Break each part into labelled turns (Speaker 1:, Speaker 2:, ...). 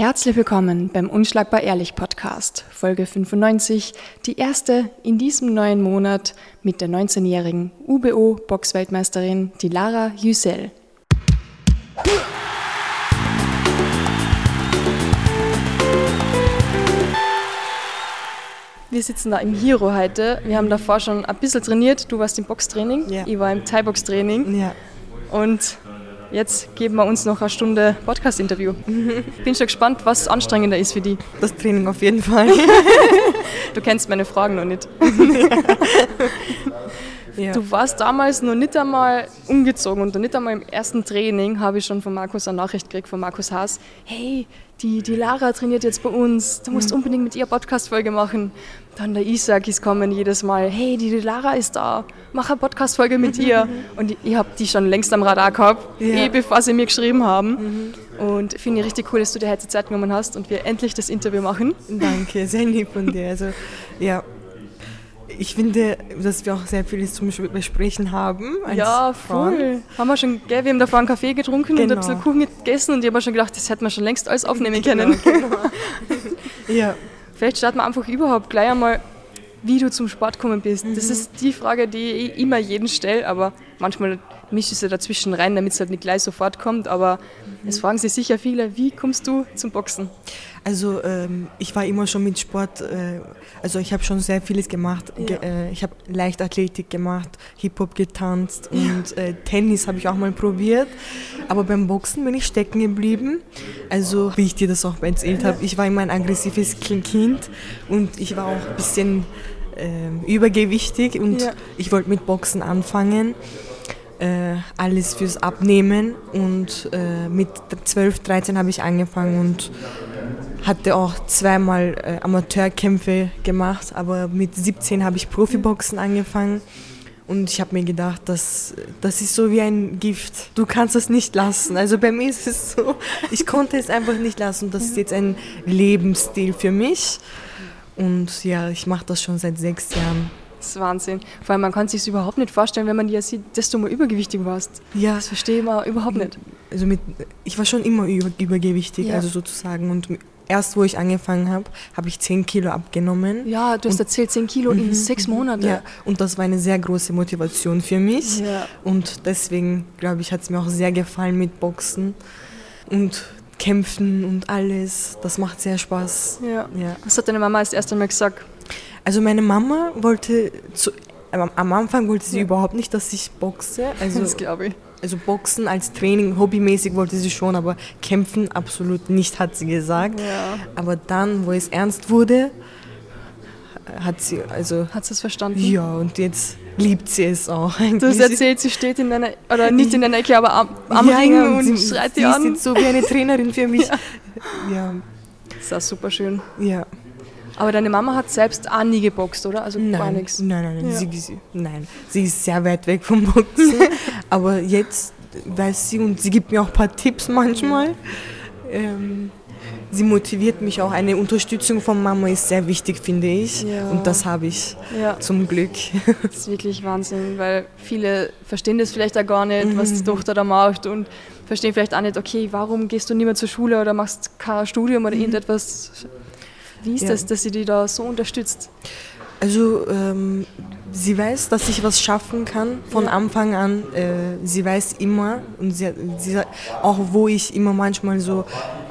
Speaker 1: Herzlich willkommen beim Unschlagbar Ehrlich Podcast, Folge 95, die erste in diesem neuen Monat mit der 19-jährigen UBO-Boxweltmeisterin, die Lara Yüsel. Wir sitzen da im Hero heute. Wir haben davor schon ein bisschen trainiert. Du warst im Boxtraining,
Speaker 2: Ja.
Speaker 1: ich war im Thai-Box-Training.
Speaker 2: Ja.
Speaker 1: Und jetzt geben wir uns noch eine Stunde Podcast-Interview. Bin schon gespannt, was anstrengender ist für die.
Speaker 2: Das Training auf jeden Fall.
Speaker 1: Du kennst meine Fragen noch nicht.
Speaker 2: ja.
Speaker 1: Du warst damals noch nicht einmal umgezogen und noch nicht einmal im ersten Training habe ich schon von Markus eine Nachricht gekriegt, von Markus Haas. Hey, die, die Lara trainiert jetzt bei uns, du musst unbedingt mit ihr Podcast-Folge machen. Dann der Isaac ist kommen jedes Mal, hey, die, Lara ist da, mach eine Podcast-Folge mit ihr. Und ich, habe die schon längst am Radar gehabt,
Speaker 2: Ja.
Speaker 1: eh bevor sie mir geschrieben haben. Und finde ich richtig cool, dass du dir heute Zeit genommen hast und wir endlich das Interview machen.
Speaker 2: Danke, sehr lieb von dir. Also, ja. Ich finde, dass wir auch sehr vieles zum Besprechen haben.
Speaker 1: Ja,
Speaker 2: Frauen.
Speaker 1: voll. Haben wir schon, gell, wir haben davor einen Kaffee getrunken und
Speaker 2: Genau.
Speaker 1: ein bisschen Kuchen gegessen und ich habe mir schon gedacht, das hätten wir schon längst alles aufnehmen können.
Speaker 2: Ja,
Speaker 1: Vielleicht starten wir einfach überhaupt gleich einmal, wie du zum Sport gekommen bist. Das
Speaker 2: Mhm.
Speaker 1: ist die Frage, die ich immer jeden stelle, aber manchmal mische ich sie dazwischen rein, damit es halt nicht gleich sofort kommt. Aber es
Speaker 2: Mhm.
Speaker 1: fragen sich sicher viele, wie kommst du zum Boxen?
Speaker 2: Also ähm, ich war immer schon mit Sport, äh, also ich habe schon sehr vieles gemacht. Ge äh, ich habe Leichtathletik gemacht, Hip-Hop getanzt und äh, Tennis habe ich auch mal probiert. Aber beim Boxen bin ich stecken geblieben. Also wie ich dir das auch erzählt habe, ich war immer ein aggressives Kind und ich war auch ein bisschen ähm, übergewichtig und
Speaker 1: Ja.
Speaker 2: ich wollte mit Boxen anfangen. Äh, alles fürs Abnehmen und äh, mit 12, 13 habe ich angefangen und hatte auch zweimal äh, Amateurkämpfe gemacht, aber mit 17 habe ich Profiboxen angefangen und ich habe mir gedacht, das, das ist so wie ein Gift. Du kannst das nicht lassen. Also bei mir ist es so, ich konnte es einfach nicht lassen. Das ist jetzt ein Lebensstil für mich und ja, ich mache das schon seit sechs Jahren.
Speaker 1: Das ist Wahnsinn. Vor allem, man kann sich überhaupt nicht vorstellen, wenn man dir sieht, dass du mal übergewichtig warst.
Speaker 2: Ja,
Speaker 1: Das verstehe ich mal überhaupt nicht.
Speaker 2: also mit, ich war schon immer über, übergewichtig,
Speaker 1: Ja.
Speaker 2: also sozusagen. Und erst wo ich angefangen habe, habe ich 10 Kilo abgenommen.
Speaker 1: Ja, du hast erzählt, 10 Kilo in sechs Monaten.
Speaker 2: Mhm. Ja, und das war eine sehr große Motivation für mich.
Speaker 1: Ja.
Speaker 2: Und deswegen, glaube ich, hat es mir auch sehr gefallen mit Boxen und Kämpfen und alles. Das macht sehr Spaß.
Speaker 1: Ja.
Speaker 2: Ja.
Speaker 1: Was hat deine Mama als erstes Mal gesagt?
Speaker 2: Also meine Mama wollte, zu, am Anfang wollte sie überhaupt nicht, dass ich boxe. Also,
Speaker 1: Das glaube ich.
Speaker 2: Also Boxen als Training, hobbymäßig wollte sie schon, aber kämpfen absolut nicht, hat sie gesagt.
Speaker 1: Ja.
Speaker 2: Aber dann, wo es ernst wurde, hat sie, also
Speaker 1: Hat sie es verstanden?
Speaker 2: ja, und jetzt liebt sie es auch.
Speaker 1: Du hast erzählt, sie steht in einer, oder nicht in einer Ecke, aber am, am
Speaker 2: ja,
Speaker 1: Ring
Speaker 2: ja,
Speaker 1: und,
Speaker 2: sie,
Speaker 1: schreit
Speaker 2: sie ist
Speaker 1: an.
Speaker 2: jetzt so wie eine Trainerin für mich. Ja,
Speaker 1: Das ist auch super schön.
Speaker 2: ja.
Speaker 1: Aber deine Mama hat selbst auch nie geboxt, oder? Also gar
Speaker 2: Nein,
Speaker 1: nichts.
Speaker 2: nein, nein, nein.
Speaker 1: Ja.
Speaker 2: Sie, sie, nein. Sie ist sehr weit weg vom Boxen. aber jetzt weiß sie und sie gibt mir auch ein paar Tipps manchmal. Ähm, sie motiviert mich auch. Eine Unterstützung von Mama ist sehr wichtig, finde ich.
Speaker 1: Ja.
Speaker 2: Und das habe ich
Speaker 1: Ja,
Speaker 2: zum Glück.
Speaker 1: das ist wirklich Wahnsinn, weil viele verstehen das vielleicht auch gar nicht, was
Speaker 2: Mhm.
Speaker 1: die Tochter da macht und verstehen vielleicht auch nicht, okay, warum gehst du nicht mehr zur Schule oder machst kein Studium oder irgendetwas. Wie ist.
Speaker 2: Ja.
Speaker 1: das, dass sie die da so unterstützt?
Speaker 2: Also ähm, sie weiß, dass ich was schaffen kann von
Speaker 1: Ja.
Speaker 2: Anfang an. Äh, sie weiß immer und sie, sie, auch wo ich immer manchmal so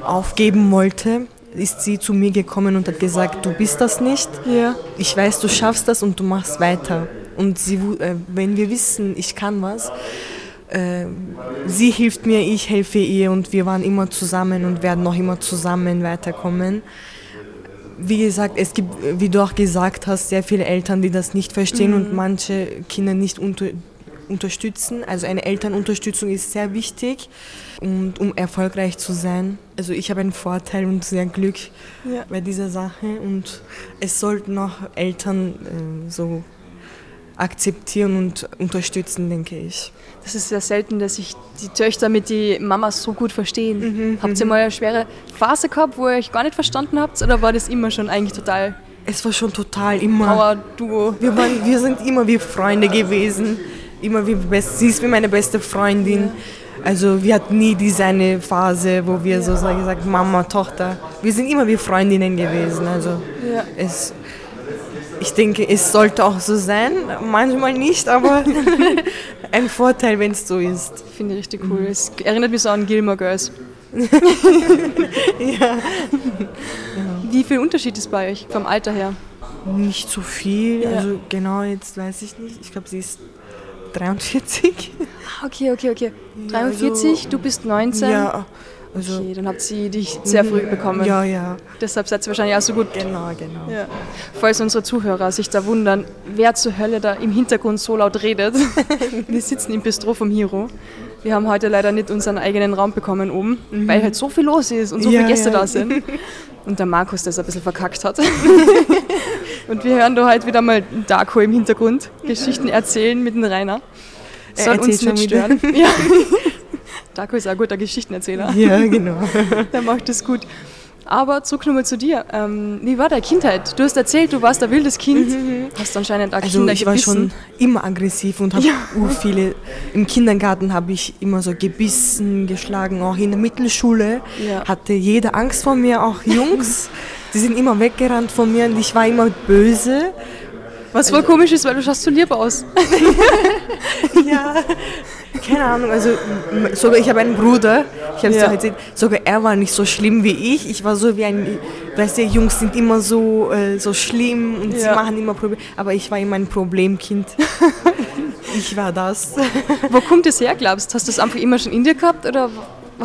Speaker 2: aufgeben wollte, ist sie zu mir gekommen und hat gesagt, du bist das nicht.
Speaker 1: Ja.
Speaker 2: Ich weiß, du schaffst das und du machst weiter. Und sie, äh, wenn wir wissen, ich kann was, äh, sie hilft mir, ich helfe ihr und wir waren immer zusammen und werden noch immer zusammen weiterkommen. Wie gesagt, es gibt, wie du auch gesagt hast, sehr viele Eltern, die das nicht verstehen und manche Kinder nicht unter, unterstützen. Also eine Elternunterstützung ist sehr wichtig, und, um erfolgreich zu sein. Also ich habe einen Vorteil und sehr Glück
Speaker 1: Ja.
Speaker 2: bei dieser Sache und es sollten auch Eltern äh, so akzeptieren und unterstützen, denke ich.
Speaker 1: Das ist sehr selten, dass sich die Töchter mit den Mamas so gut verstehen.
Speaker 2: Mhm,
Speaker 1: habt ihr mal eine schwere Phase gehabt, wo ihr euch gar nicht verstanden habt? Oder war das immer schon eigentlich total
Speaker 2: Es war schon total immer.
Speaker 1: Power-Duo?
Speaker 2: Wir, waren, wir sind immer wie Freunde gewesen. Immer wie best, sie ist wie meine beste Freundin. Also wir hatten nie diese eine Phase, wo wir so sagen, Mama, Tochter. Wir sind immer wie Freundinnen gewesen. Also
Speaker 1: Ja.
Speaker 2: es, ich denke, es sollte auch so sein. Manchmal nicht, aber ein Vorteil, wenn es so ist.
Speaker 1: Finde ich richtig cool. Es erinnert mich so an Gilmore Girls. Wie viel Unterschied ist bei euch vom Alter her?
Speaker 2: Nicht so viel.
Speaker 1: Ja.
Speaker 2: Also genau jetzt weiß ich nicht. Ich glaube, sie ist 43.
Speaker 1: Ah, Okay, okay, okay.
Speaker 2: Ja,
Speaker 1: 43,
Speaker 2: also-
Speaker 1: du bist 19.
Speaker 2: Ja, also
Speaker 1: Okay, dann habt sie dich sehr früh bekommen.
Speaker 2: ja, ja,
Speaker 1: Deshalb seid ihr wahrscheinlich auch so gut.
Speaker 2: genau, genau.
Speaker 1: Ja. Falls unsere Zuhörer sich da wundern, wer zur Hölle da im Hintergrund so laut redet. Wir sitzen im Bistro vom Hiro. Wir haben heute leider nicht unseren eigenen Raum bekommen oben, weil halt so viel los ist und so
Speaker 2: Mhm. Ja,
Speaker 1: viele Gäste
Speaker 2: ja.
Speaker 1: da sind. Und der Markus das ein bisschen verkackt hat. und wir hören da halt wieder mal Darko im Hintergrund Geschichten erzählen mit dem Rainer.
Speaker 2: Er
Speaker 1: Soll uns
Speaker 2: erzählt
Speaker 1: nicht stören. Ja. Darko ist ein guter Geschichtenerzähler.
Speaker 2: Ja, genau.
Speaker 1: Der macht das gut. Aber zurück nochmal zu dir. Ähm, wie war deine Kindheit? Du hast erzählt, du warst ein wildes Kind. Hast anscheinend auch
Speaker 2: Also
Speaker 1: Kinder
Speaker 2: ich war schon immer aggressiv und habe
Speaker 1: Ja.
Speaker 2: viele. Im Kindergarten habe ich immer so gebissen, geschlagen. Auch in der Mittelschule
Speaker 1: Ja.
Speaker 2: hatte jeder Angst vor mir, auch Jungs. Die sind immer weggerannt von mir und ich war immer böse.
Speaker 1: Was voll komisch ist, weil du schaust so lieb aus.
Speaker 2: Ja, keine Ahnung. Also sogar ich habe einen Bruder. Ich habe es
Speaker 1: Ja.
Speaker 2: dir erzählt. Sogar er war nicht so schlimm wie ich. Ich war so wie ein, weißt du, Jungs sind immer so äh, so schlimm und sie
Speaker 1: Ja.
Speaker 2: machen immer Probleme. Aber ich war immer ein Problemkind. ich war das.
Speaker 1: Wo kommt das her, glaubst du? Hast du das einfach immer schon in dir gehabt oder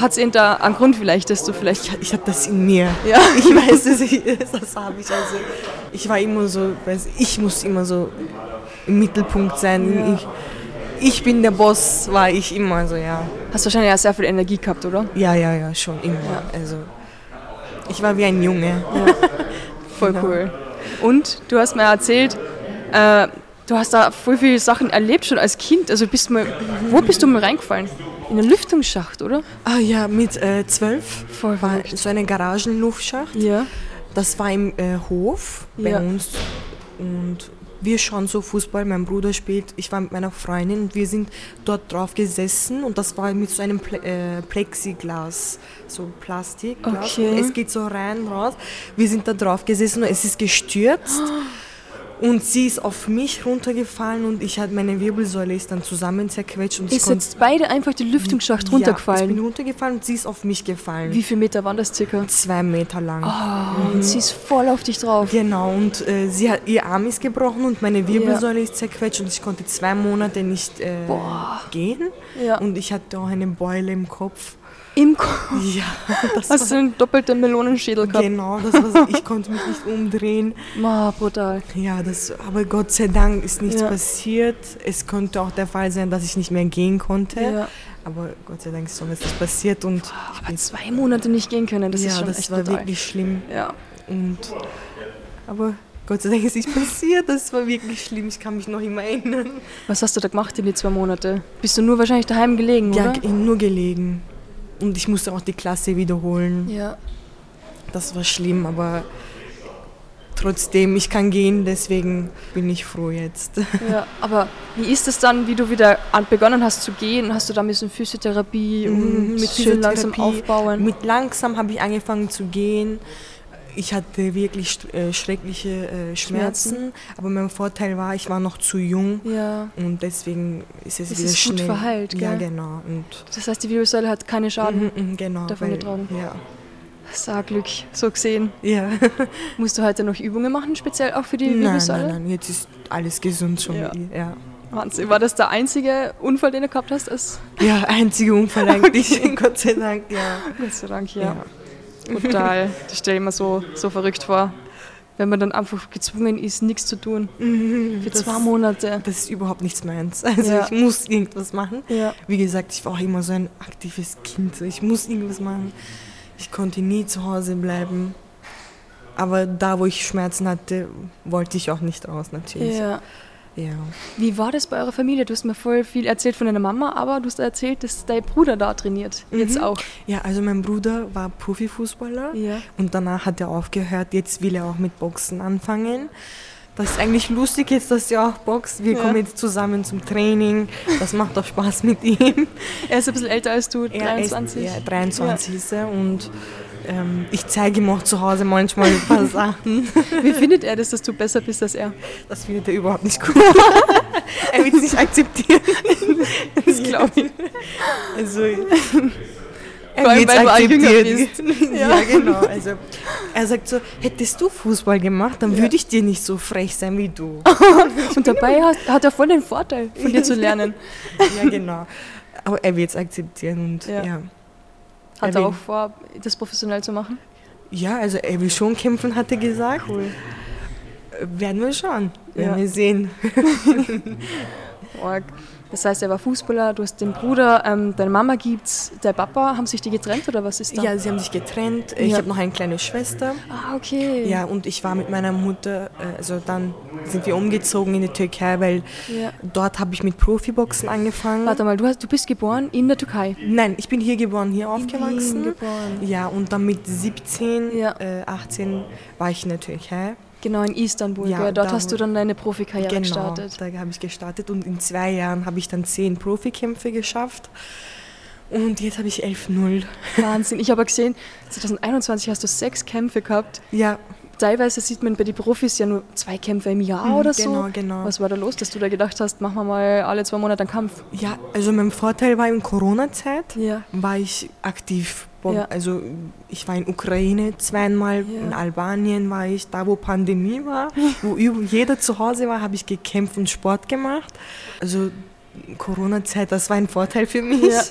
Speaker 1: hat es da einen Grund vielleicht, dass du vielleicht...
Speaker 2: Ich habe das in mir.
Speaker 1: Ja.
Speaker 2: Ich weiß, dass ich, das habe ich. Also ich war immer so, weiß, ich muss immer so im Mittelpunkt sein.
Speaker 1: Ja.
Speaker 2: Ich, ich bin der Boss, war ich immer so, ja.
Speaker 1: Hast wahrscheinlich auch sehr viel Energie gehabt, oder?
Speaker 2: Ja, ja, ja, schon immer. Also ich war wie ein Junge.
Speaker 1: Voll
Speaker 2: Genau.
Speaker 1: cool. Und du hast mir erzählt, äh, du hast da voll viele Sachen erlebt schon als Kind. Also bist mal, wo bist du mal reingefallen? In einen Lüftungsschacht, oder?
Speaker 2: Ah ja, mit äh, zwölf
Speaker 1: Voll
Speaker 2: war so eine Garagenluftschacht.
Speaker 1: Ja.
Speaker 2: Das war im äh, Hof bei
Speaker 1: Ja.
Speaker 2: uns. Und wir schauen so Fußball. Mein Bruder spielt. Ich war mit meiner Freundin und wir sind dort drauf gesessen. Und das war mit so einem Ple äh, Plexiglas, so Plastikglas.
Speaker 1: Okay.
Speaker 2: Es geht so rein, raus. Wir sind da drauf gesessen und es ist gestürzt. Und sie ist auf mich runtergefallen und ich hatte meine Wirbelsäule ist dann zusammen zerquetscht und ich
Speaker 1: Ist jetzt beide einfach die Lüftungsschacht
Speaker 2: ja, ich bin
Speaker 1: runtergefallen?
Speaker 2: runtergefallen und sie ist auf mich gefallen.
Speaker 1: Wie viele Meter waren das circa?
Speaker 2: Zwei Meter lang.
Speaker 1: Oh, und sie ist voll auf dich drauf.
Speaker 2: Genau, und äh, sie hat, ihr Arm ist gebrochen und meine Wirbelsäule ist zerquetscht und ich konnte zwei Monate nicht äh, gehen.
Speaker 1: Ja.
Speaker 2: Und ich hatte auch eine Beule im Kopf.
Speaker 1: Im Kopf
Speaker 2: Ja, das
Speaker 1: hast du einen doppelten Melonenschädel gehabt.
Speaker 2: genau, das war ich konnte mich nicht umdrehen.
Speaker 1: Ma, brutal.
Speaker 2: Ja, das, aber Gott sei Dank ist nichts
Speaker 1: Ja.
Speaker 2: passiert. Es konnte auch der Fall sein, dass ich nicht mehr gehen konnte.
Speaker 1: Ja.
Speaker 2: Aber Gott sei Dank ist so etwas passiert und
Speaker 1: Aber zwei Monate nicht gehen können, das
Speaker 2: ja,
Speaker 1: ist schon
Speaker 2: das
Speaker 1: echt
Speaker 2: war
Speaker 1: brutal.
Speaker 2: wirklich schlimm.
Speaker 1: Ja.
Speaker 2: Und, aber Gott sei Dank ist nichts passiert. Das war wirklich schlimm. Ich kann mich noch immer erinnern.
Speaker 1: Was hast du da gemacht in die zwei Monate? Bist du nur wahrscheinlich daheim gelegen,
Speaker 2: Ja,
Speaker 1: oder?
Speaker 2: ge- nur gelegen. Und ich musste auch die Klasse wiederholen.
Speaker 1: Ja.
Speaker 2: Das war schlimm, aber trotzdem, ich kann gehen, deswegen bin ich froh jetzt.
Speaker 1: ja. Aber wie ist es dann, wie du wieder begonnen hast zu gehen? Hast du da ein bisschen Physiotherapie und
Speaker 2: Mhm, mit
Speaker 1: schön langsam
Speaker 2: Physiotherapie.
Speaker 1: aufbauen?
Speaker 2: Mit langsam habe ich angefangen zu gehen. Ich hatte wirklich äh, schreckliche äh, Schmerzen,
Speaker 1: Schmerzen.
Speaker 2: aber mein Vorteil war, ich war noch zu jung
Speaker 1: ja.
Speaker 2: und deswegen ist es
Speaker 1: Es
Speaker 2: wieder
Speaker 1: ist gut
Speaker 2: schnell.
Speaker 1: verheilt,
Speaker 2: Ja,
Speaker 1: gell?
Speaker 2: genau. Und
Speaker 1: Das heißt, die Wirbelsäule hat keine Schaden.
Speaker 2: Mhm, mhm, genau.
Speaker 1: Davon getragen.
Speaker 2: Ja.
Speaker 1: Sag Glück, so gesehen.
Speaker 2: ja.
Speaker 1: Musst du heute noch Übungen machen, speziell auch für die
Speaker 2: Nein,
Speaker 1: Wirbelsäule?
Speaker 2: nein, nein, jetzt ist alles gesund schon.
Speaker 1: Ja.
Speaker 2: Ja,
Speaker 1: Wahnsinn. War das der einzige Unfall, den du gehabt hast?
Speaker 2: Ja einziger Unfall eigentlich, Gott sei Dank, ja.
Speaker 1: Gott sei Dank, ja.
Speaker 2: Ja.
Speaker 1: Brutal. Das stelle ich mir so, so verrückt vor. Wenn man dann einfach gezwungen ist, nichts zu tun. Für
Speaker 2: das,
Speaker 1: zwei Monate.
Speaker 2: Das ist überhaupt nichts meins. Also
Speaker 1: Ja.
Speaker 2: ich muss irgendwas machen.
Speaker 1: Ja.
Speaker 2: Wie gesagt, ich war auch immer so ein aktives Kind. Ich muss irgendwas machen. Ich konnte nie zu Hause bleiben. Aber da, wo ich Schmerzen hatte, wollte ich auch nicht raus, natürlich.
Speaker 1: ja.
Speaker 2: Ja.
Speaker 1: Wie war das bei eurer Familie? Du hast mir voll viel erzählt von deiner Mama, aber du hast erzählt, dass dein Bruder da trainiert. Jetzt
Speaker 2: Mhm.
Speaker 1: auch.
Speaker 2: ja, also mein Bruder war Profifußballer
Speaker 1: Ja.
Speaker 2: und danach hat er aufgehört. Jetzt will er auch mit Boxen anfangen. das ist eigentlich lustig jetzt, dass er auch boxt. Wir
Speaker 1: Ja.
Speaker 2: kommen jetzt zusammen zum Training. Das macht auch Spaß mit ihm.
Speaker 1: Er ist ein bisschen älter als du,
Speaker 2: Er ist-
Speaker 1: 23.
Speaker 2: Ja, 23 ist er und ähm, ich zeige ihm auch zu Hause manchmal ein paar Sachen.
Speaker 1: Wie findet er das, dass du besser bist als er?
Speaker 2: Das findet er überhaupt nicht gut. er wird es nicht akzeptieren.
Speaker 1: Das glaube ich.
Speaker 2: Also, er
Speaker 1: Vor allem, weil du auch jünger
Speaker 2: akzeptieren.
Speaker 1: Ja.
Speaker 2: ja. genau. Also, er sagt so, hättest du Fußball gemacht, dann würde ich dir nicht so frech sein wie du.
Speaker 1: Und dabei hat, hat er voll den Vorteil, von dir zu lernen.
Speaker 2: ja, genau. Aber er wird es akzeptieren und
Speaker 1: Ja.
Speaker 2: ja.
Speaker 1: Hat
Speaker 2: Er
Speaker 1: er auch vor, das professionell zu machen?
Speaker 2: Ja, also er will schon kämpfen, hat er gesagt.
Speaker 1: Cool.
Speaker 2: Äh, Werden wir schauen. Werden
Speaker 1: Ja.
Speaker 2: wir sehen.
Speaker 1: Das heißt, er war Fußballer, du hast den Bruder, ähm, deine Mama gibt's, der Papa, haben sich die getrennt oder was ist da?
Speaker 2: Ja, sie haben sich getrennt. Ich
Speaker 1: Ja.
Speaker 2: habe noch eine kleine Schwester.
Speaker 1: Ah, okay.
Speaker 2: Ja, und ich war mit meiner Mutter, äh, also dann sind wir umgezogen in die Türkei, weil
Speaker 1: Ja.
Speaker 2: dort habe ich mit Profiboxen angefangen.
Speaker 1: Warte mal, du, hast, du bist geboren in der Türkei.
Speaker 2: Nein, ich bin hier geboren, hier aufgewachsen.
Speaker 1: geboren.
Speaker 2: Ja, und dann mit 17,
Speaker 1: Ja.
Speaker 2: äh, 18 war ich in der Türkei.
Speaker 1: Genau, in Istanbul.
Speaker 2: Ja?
Speaker 1: Dort hast du dann deine Profikarriere
Speaker 2: genau,
Speaker 1: gestartet.
Speaker 2: da habe ich gestartet und in zwei Jahren habe ich dann zehn Profikämpfe geschafft. Und jetzt habe ich 11-0.
Speaker 1: Wahnsinn. Ich habe gesehen, 2021 hast du sechs Kämpfe gehabt.
Speaker 2: Ja,
Speaker 1: Teilweise sieht man bei den Profis ja nur zwei Kämpfe im Jahr
Speaker 2: Mhm,
Speaker 1: oder so.
Speaker 2: genau, genau.
Speaker 1: Was war da los, dass du da gedacht hast, machen wir mal alle zwei Monate einen Kampf?
Speaker 2: ja, also mein Vorteil war in Corona-Zeit,
Speaker 1: Ja.
Speaker 2: war ich aktiv. Bo-
Speaker 1: Ja.
Speaker 2: Also ich war in Ukraine zweimal,
Speaker 1: Ja.
Speaker 2: in Albanien war ich, da wo Pandemie war, wo jeder zu Hause war, habe ich gekämpft und Sport gemacht. Also Corona-Zeit, das war ein Vorteil für mich.
Speaker 1: Ja.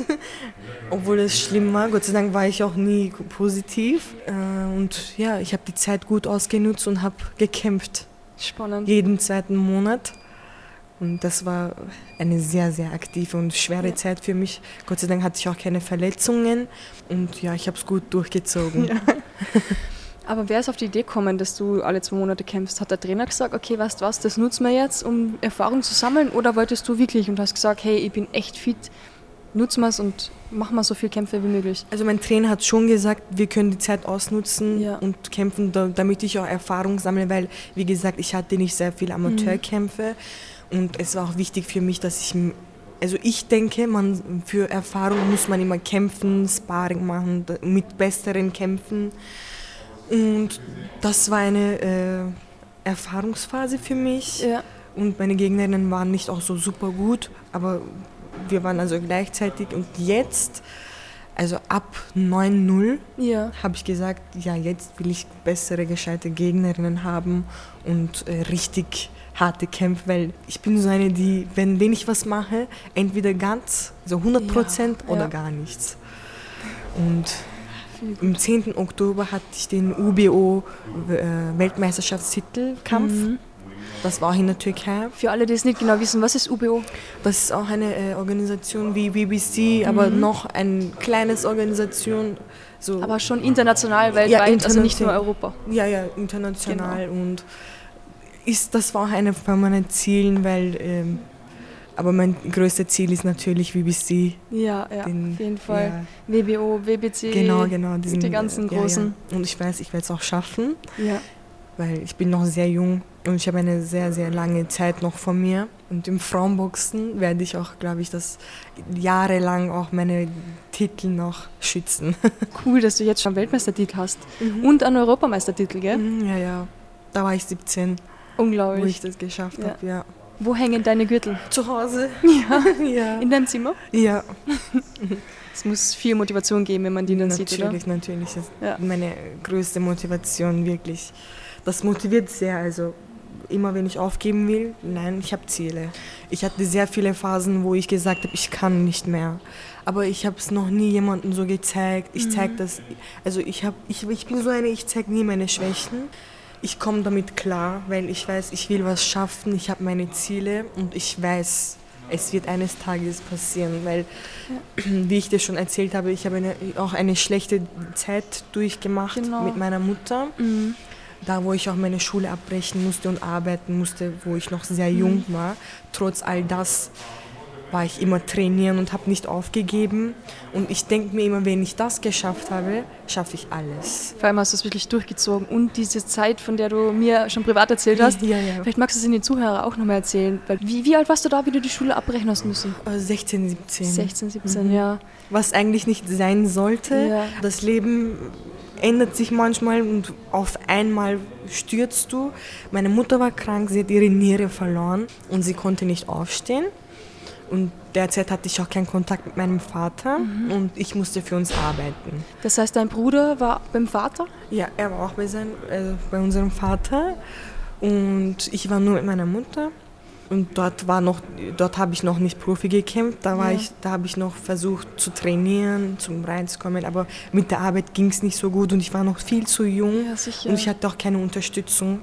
Speaker 2: Obwohl es schlimm war, Gott sei Dank war ich auch nie positiv. Äh, Und ja, ich habe die Zeit gut ausgenutzt und habe gekämpft,
Speaker 1: Spannend.
Speaker 2: jeden zweiten Monat. Und das war eine sehr, sehr aktive und schwere
Speaker 1: Ja.
Speaker 2: Zeit für mich. Gott sei Dank hatte ich auch keine Verletzungen und ja, ich habe es gut durchgezogen.
Speaker 1: Ja. Aber wer ist auf die Idee gekommen, dass du alle zwei Monate kämpfst? Hat der Trainer gesagt, okay, weißt du was, das nutzen wir jetzt, um Erfahrung zu sammeln? Oder wolltest du wirklich und hast gesagt, hey, ich bin echt fit, nutzen wir es und machen wir so viele Kämpfe wie möglich?
Speaker 2: Also mein Trainer hat schon gesagt, wir können die Zeit ausnutzen
Speaker 1: Ja.
Speaker 2: und kämpfen, da- damit ich auch Erfahrung sammle, weil, wie gesagt, ich hatte nicht sehr viele Amateurkämpfe und es war auch wichtig für mich, dass ich, also ich denke, man, für Erfahrung muss man immer kämpfen, Sparring machen, mit besseren kämpfen und das war eine äh, Erfahrungsphase für mich
Speaker 1: Ja.
Speaker 2: und meine Gegnerinnen waren nicht auch so super gut, aber wir waren also gleichzeitig und jetzt, also ab 9-0,
Speaker 1: Ja.
Speaker 2: habe ich gesagt, ja, jetzt will ich bessere, gescheite Gegnerinnen haben und äh, richtig harte Kämpfe, weil ich bin so eine, die, wenn, wenn ich was mache, entweder ganz, so 100 Prozent
Speaker 1: Ja,
Speaker 2: oder
Speaker 1: ja.
Speaker 2: gar nichts. Und am 10. Oktober hatte ich den UBO äh, Weltmeisterschaftstitelkampf.
Speaker 1: Mhm.
Speaker 2: Das war auch in der Türkei.
Speaker 1: Für alle, die es nicht genau wissen, was ist UBO?
Speaker 2: Das ist auch eine äh, Organisation wie BBC, aber
Speaker 1: Mhm.
Speaker 2: noch eine kleines Organisation. So,
Speaker 1: Aber schon international, weltweit, also nicht nur
Speaker 2: international.
Speaker 1: Europa.
Speaker 2: ja, ja, international
Speaker 1: Genau.
Speaker 2: und ist, das war auch eine von meinen Zielen, weil, ähm, aber mein größtes Ziel ist natürlich BBC.
Speaker 1: Ja, ja,
Speaker 2: Den-
Speaker 1: auf jeden Fall. WBO, WBC.
Speaker 2: Genau, genau.
Speaker 1: die ganzen
Speaker 2: ja,
Speaker 1: großen.
Speaker 2: Ja. Und ich weiß, ich werde es auch schaffen,
Speaker 1: Ja.
Speaker 2: weil ich bin noch sehr jung und ich habe eine sehr, sehr lange Zeit noch vor mir. Und im Frauenboxen werde ich auch, glaube ich, das jahrelang auch meine Titel noch schützen.
Speaker 1: Cool, dass du jetzt schon einen Weltmeistertitel hast. Und einen Europameistertitel, gell?
Speaker 2: Mhm, ja, ja. Da war ich 17, wo
Speaker 1: Unglaublich.
Speaker 2: ich das geschafft
Speaker 1: Ja.
Speaker 2: habe, ja.
Speaker 1: Wo hängen deine Gürtel?
Speaker 2: Zu Hause?
Speaker 1: Ja.
Speaker 2: Ja.
Speaker 1: In deinem Zimmer?
Speaker 2: Ja,
Speaker 1: Es muss viel Motivation geben, wenn man die dann sieht, oder?
Speaker 2: natürlich, natürlich. Das ist
Speaker 1: Ja.
Speaker 2: meine größte Motivation, wirklich. Das motiviert sehr, also immer wenn ich aufgeben will, nein, ich habe Ziele. Ich hatte sehr viele Phasen, wo ich gesagt habe, ich kann nicht mehr. Aber ich habe es noch nie jemandem so gezeigt. Ich zeige das, also ich, hab, ich, ich bin so eine, ich zeige nie meine Schwächen. Ich komme damit klar, weil ich weiß, ich will was schaffen, ich habe meine Ziele und ich weiß, es wird eines Tages passieren, weil, wie ich dir schon erzählt habe, ich habe eine, auch eine schlechte Zeit durchgemacht
Speaker 1: Genau.
Speaker 2: mit meiner Mutter,
Speaker 1: Mhm.
Speaker 2: da wo ich auch meine Schule abbrechen musste und arbeiten musste, wo ich noch sehr
Speaker 1: Mhm.
Speaker 2: jung war. Trotz all das war ich immer trainieren und habe nicht aufgegeben. Und ich denke mir immer, wenn ich das geschafft habe, schaffe ich alles.
Speaker 1: Vor allem hast du es wirklich durchgezogen und diese Zeit, von der du mir schon privat erzählt hast,
Speaker 2: Ja, ja.
Speaker 1: vielleicht magst du es in den Zuhörer auch nochmal erzählen. Wie, wie alt warst du da, wie du die Schule abbrechen hast müssen?
Speaker 2: Äh, 16, 17.
Speaker 1: 16, 17, ja.
Speaker 2: Was eigentlich nicht sein sollte.
Speaker 1: Ja.
Speaker 2: Das Leben ändert sich manchmal und auf einmal stürzt du. Meine Mutter war krank, sie hat ihre Niere verloren und sie konnte nicht aufstehen. Und derzeit hatte ich auch keinen Kontakt mit meinem Vater und ich musste für uns arbeiten.
Speaker 1: Das heißt, dein Bruder war beim Vater?
Speaker 2: Ja, er war auch bei, sein, äh, bei unserem Vater und ich war nur mit meiner Mutter. Und dort war noch, dort habe ich noch nicht Profi gekämpft. Da war
Speaker 1: Ja.
Speaker 2: ich, da habe ich noch versucht zu trainieren, zum reinzukommen. Aber mit der Arbeit ging es nicht so gut und ich war noch viel zu jung
Speaker 1: Ja, sicher.
Speaker 2: und ich hatte auch keine Unterstützung.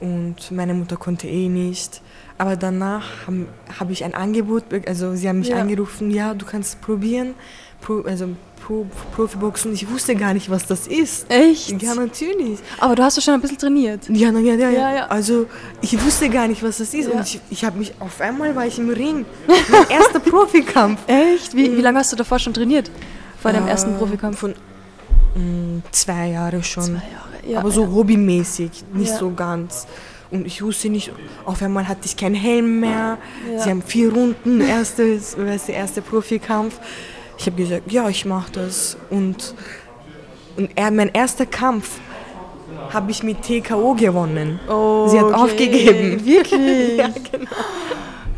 Speaker 2: Und meine Mutter konnte eh nicht. Aber danach habe hab ich ein Angebot, also sie haben mich
Speaker 1: Ja.
Speaker 2: angerufen, ja, du kannst probieren, Pro, also Pro, Profiboxen. Ich wusste gar nicht, was das ist.
Speaker 1: Echt?
Speaker 2: Ja, natürlich.
Speaker 1: Aber du hast doch schon ein bisschen trainiert.
Speaker 2: Ja, na, ja, ja,
Speaker 1: Ja,
Speaker 2: ja. Also ich wusste gar nicht, was das ist.
Speaker 1: Ja.
Speaker 2: Und ich, ich habe mich, auf einmal war ich im Ring. Mein erster Profikampf.
Speaker 1: Echt? Wie, wie lange hast du davor schon trainiert? Vor deinem
Speaker 2: Äh,
Speaker 1: ersten Profikampf?
Speaker 2: Von mh, zwei Jahre schon.
Speaker 1: Zwei Jahre. Ja,
Speaker 2: aber so hobbymäßig, nicht so ganz. Und ich wusste nicht, auf einmal hatte ich keinen Helm mehr.
Speaker 1: Ja.
Speaker 2: Sie haben vier Runden, erstes, du, erster Profikampf. Ich habe gesagt, ja, ich mache das. Und, und er, mein erster Kampf habe ich mit TKO gewonnen.
Speaker 1: Oh,
Speaker 2: Sie hat
Speaker 1: okay.
Speaker 2: aufgegeben.
Speaker 1: Wirklich?
Speaker 2: Ja, genau.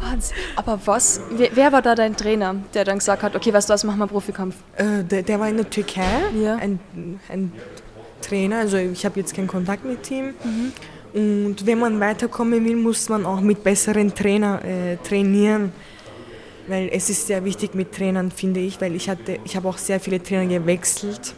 Speaker 1: Wahnsinn. Aber was, wer, wer war da dein Trainer, der dann gesagt hat, okay, weißt du was, machen wir Profikampf?
Speaker 2: Äh, der, der war in der Türkei,
Speaker 1: Ja.
Speaker 2: ein, ein Trainer, also ich habe jetzt keinen Kontakt mit ihm.
Speaker 1: Mhm.
Speaker 2: Und wenn man weiterkommen will, muss man auch mit besseren Trainern äh, trainieren. Weil es ist sehr wichtig mit Trainern, finde ich, weil ich, hatte, ich habe auch sehr viele Trainer gewechselt.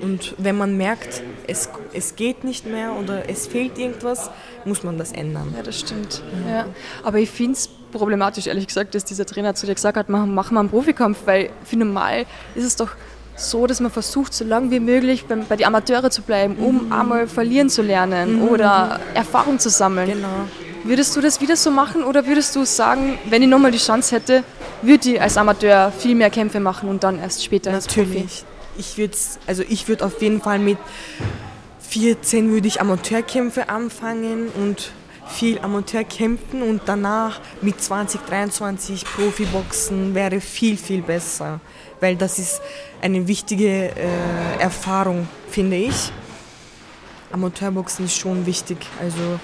Speaker 2: Und wenn man merkt, es, es geht nicht mehr oder es fehlt irgendwas, muss man das ändern.
Speaker 1: Ja, das stimmt. Ja. Aber ich finde es problematisch, ehrlich gesagt, dass dieser Trainer zu dir gesagt hat, machen mach mal einen Profikampf, weil für normal ist es doch so, dass man versucht, so lange wie möglich bei, bei die Amateure zu bleiben, um einmal verlieren zu lernen oder Erfahrung zu sammeln.
Speaker 2: Genau.
Speaker 1: Würdest du das wieder so machen oder würdest du sagen, wenn ich nochmal die Chance hätte, würde ich als Amateur viel mehr Kämpfe machen und dann erst später?
Speaker 2: Natürlich. Ich würde also ich würde auf jeden Fall mit 14 würde ich Amateurkämpfe anfangen und viel Amateur kämpfen und danach mit 20, 23 Profiboxen wäre viel, viel besser. Weil das ist eine wichtige äh, Erfahrung, finde ich. Amateurboxen ist schon wichtig. Also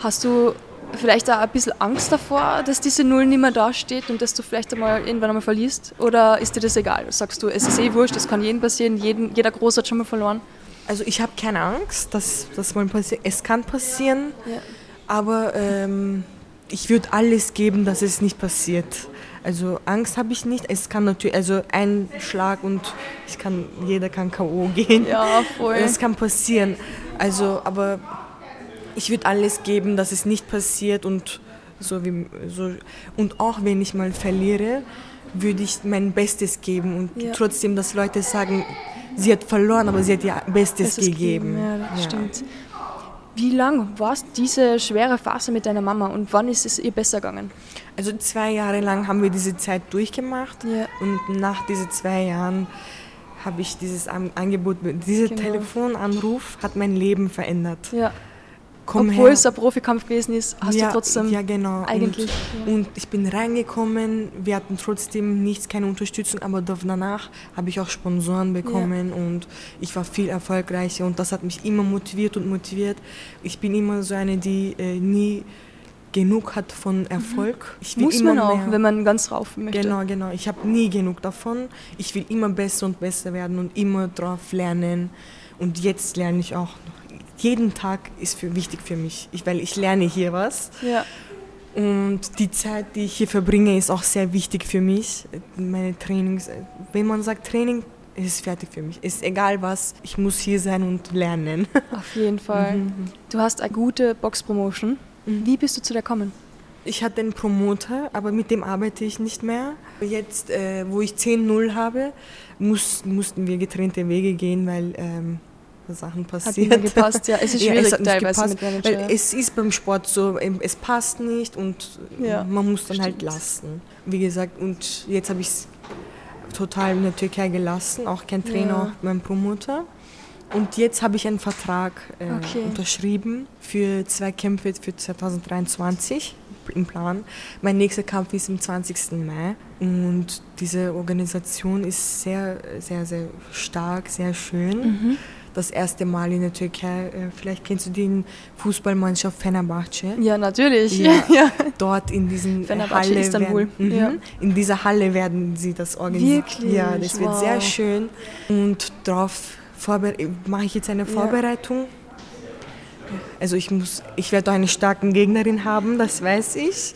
Speaker 1: Hast du vielleicht auch ein bisschen Angst davor, dass diese Null nicht mehr dasteht und dass du vielleicht einmal irgendwann einmal verlierst? Oder ist dir das egal? Sagst du, es ist eh wurscht, das kann jedem passieren, jeden, jeder Groß hat schon mal verloren?
Speaker 2: Also ich habe keine Angst, dass das mal passiert. Es kann passieren,
Speaker 1: Ja.
Speaker 2: aber ähm, ich würde alles geben, dass es nicht passiert. Also Angst habe ich nicht. Es kann natürlich, also ein Schlag und ich kann, jeder kann KO gehen.
Speaker 1: Ja, voll.
Speaker 2: Es kann passieren. Also, aber ich würde alles geben, dass es nicht passiert und so wie so und auch wenn ich mal verliere, würde ich mein Bestes geben und
Speaker 1: Ja.
Speaker 2: trotzdem, dass Leute sagen, sie hat verloren, aber sie hat ihr Bestes
Speaker 1: Bestes
Speaker 2: gegeben.
Speaker 1: Ja, das stimmt. Wie lang war diese schwere Phase mit deiner Mama und wann ist es ihr besser gegangen?
Speaker 2: Also zwei Jahre lang haben wir diese Zeit durchgemacht
Speaker 1: Ja.
Speaker 2: und nach diesen zwei Jahren habe ich dieses An- Angebot, dieser
Speaker 1: Genau.
Speaker 2: Telefonanruf hat mein Leben verändert.
Speaker 1: Ja.
Speaker 2: Komm
Speaker 1: Obwohl
Speaker 2: her.
Speaker 1: es ein Profikampf gewesen ist, hast
Speaker 2: ja,
Speaker 1: du trotzdem
Speaker 2: ja, genau.
Speaker 1: eigentlich.
Speaker 2: Und, und ich bin reingekommen, wir hatten trotzdem nichts, keine Unterstützung, aber danach habe ich auch Sponsoren bekommen und ich war viel erfolgreicher und das hat mich immer motiviert und motiviert. Ich bin immer so eine, die äh, nie genug hat von Erfolg. Ich will
Speaker 1: Mhm. Muss
Speaker 2: immer
Speaker 1: man auch,
Speaker 2: mehr.
Speaker 1: wenn man ganz rauf möchte.
Speaker 2: Genau, genau. Ich habe nie genug davon. Ich will immer besser und besser werden und immer drauf lernen. Und jetzt lerne ich auch. Jeden Tag ist für, wichtig für mich, ich, weil ich lerne hier was.
Speaker 1: Ja.
Speaker 2: Und die Zeit, die ich hier verbringe, ist auch sehr wichtig für mich. Meine Trainings, wenn man sagt Training, ist es fertig für mich. Ist egal was, ich muss hier sein und lernen.
Speaker 1: Auf jeden Fall.
Speaker 2: Mhm.
Speaker 1: Du hast eine gute Box-Promotion. Wie bist du zu der gekommen?
Speaker 2: Ich hatte einen Promoter, aber mit dem arbeite ich nicht mehr. Jetzt, äh, wo ich 10-0 habe, muss, mussten wir getrennte Wege gehen, weil ähm, Sachen
Speaker 1: Hat
Speaker 2: passiert.
Speaker 1: mehr gepasst, ja. Es ist
Speaker 2: Ja,
Speaker 1: schwierig
Speaker 2: hat nicht
Speaker 1: teilweise
Speaker 2: gepasst,
Speaker 1: mit Manager.
Speaker 2: Weil es ist beim Sport so, ähm, es passt nicht und
Speaker 1: Ja,
Speaker 2: man muss dann halt
Speaker 1: stimmt.
Speaker 2: lassen. Wie gesagt, und jetzt habe ich es total in der Türkei gelassen, auch kein Trainer,
Speaker 1: Ja.
Speaker 2: auch mein Promoter. Und jetzt habe ich einen Vertrag äh,
Speaker 1: Okay.
Speaker 2: unterschrieben für zwei Kämpfe für 2023 im Plan. Mein nächster Kampf ist am 20. Mai und diese Organisation ist sehr, sehr, sehr stark, sehr schön.
Speaker 1: Mhm.
Speaker 2: Das erste Mal in der Türkei. Äh, Vielleicht kennst du die Fefußballmannschaft Fenerbahce.
Speaker 1: Ja, natürlich.
Speaker 2: Ja.
Speaker 1: ja.
Speaker 2: Dort in diesen äh,
Speaker 1: Fenerbahce
Speaker 2: Halle
Speaker 1: Istanbul,
Speaker 2: Werden, mhm,
Speaker 1: ja.
Speaker 2: In dieser Halle werden sie das organisieren.
Speaker 1: Wirklich?
Speaker 2: Ja, das wird
Speaker 1: Wow.
Speaker 2: sehr schön. Und darauf vorbe- mache ich jetzt eine Vorbereitung. Also ich muss, ich werde eine starke Gegnerin haben, das weiß ich.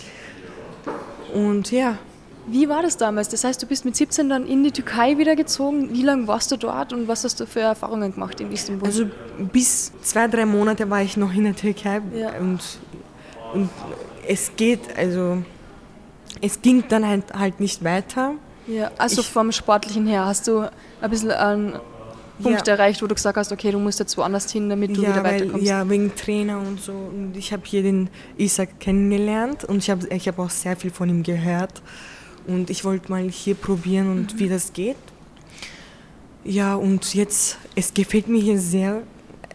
Speaker 2: Und ja,
Speaker 1: Wie war das damals? Das heißt, du bist mit 17 dann in die Türkei wieder gezogen. Wie lange warst du dort und was hast du für Erfahrungen gemacht in Istanbul?
Speaker 2: also bis zwei, drei Monate war ich noch in der Türkei
Speaker 1: Ja.
Speaker 2: und, und es geht, also es ging dann halt, halt nicht weiter.
Speaker 1: ja, also
Speaker 2: ich-
Speaker 1: vom Sportlichen her hast du ein bisschen einen Punkt
Speaker 2: Ja.
Speaker 1: erreicht, wo du gesagt hast, okay, du musst jetzt woanders hin, damit du
Speaker 2: ja,
Speaker 1: wieder
Speaker 2: weil,
Speaker 1: weiterkommst.
Speaker 2: ja, wegen Trainer und so. Und ich habe hier den Isaac kennengelernt und ich habe ich hab auch sehr viel von ihm gehört. Und ich wollte mal hier probieren und wie das geht. Ja, und jetzt, es gefällt mir hier sehr.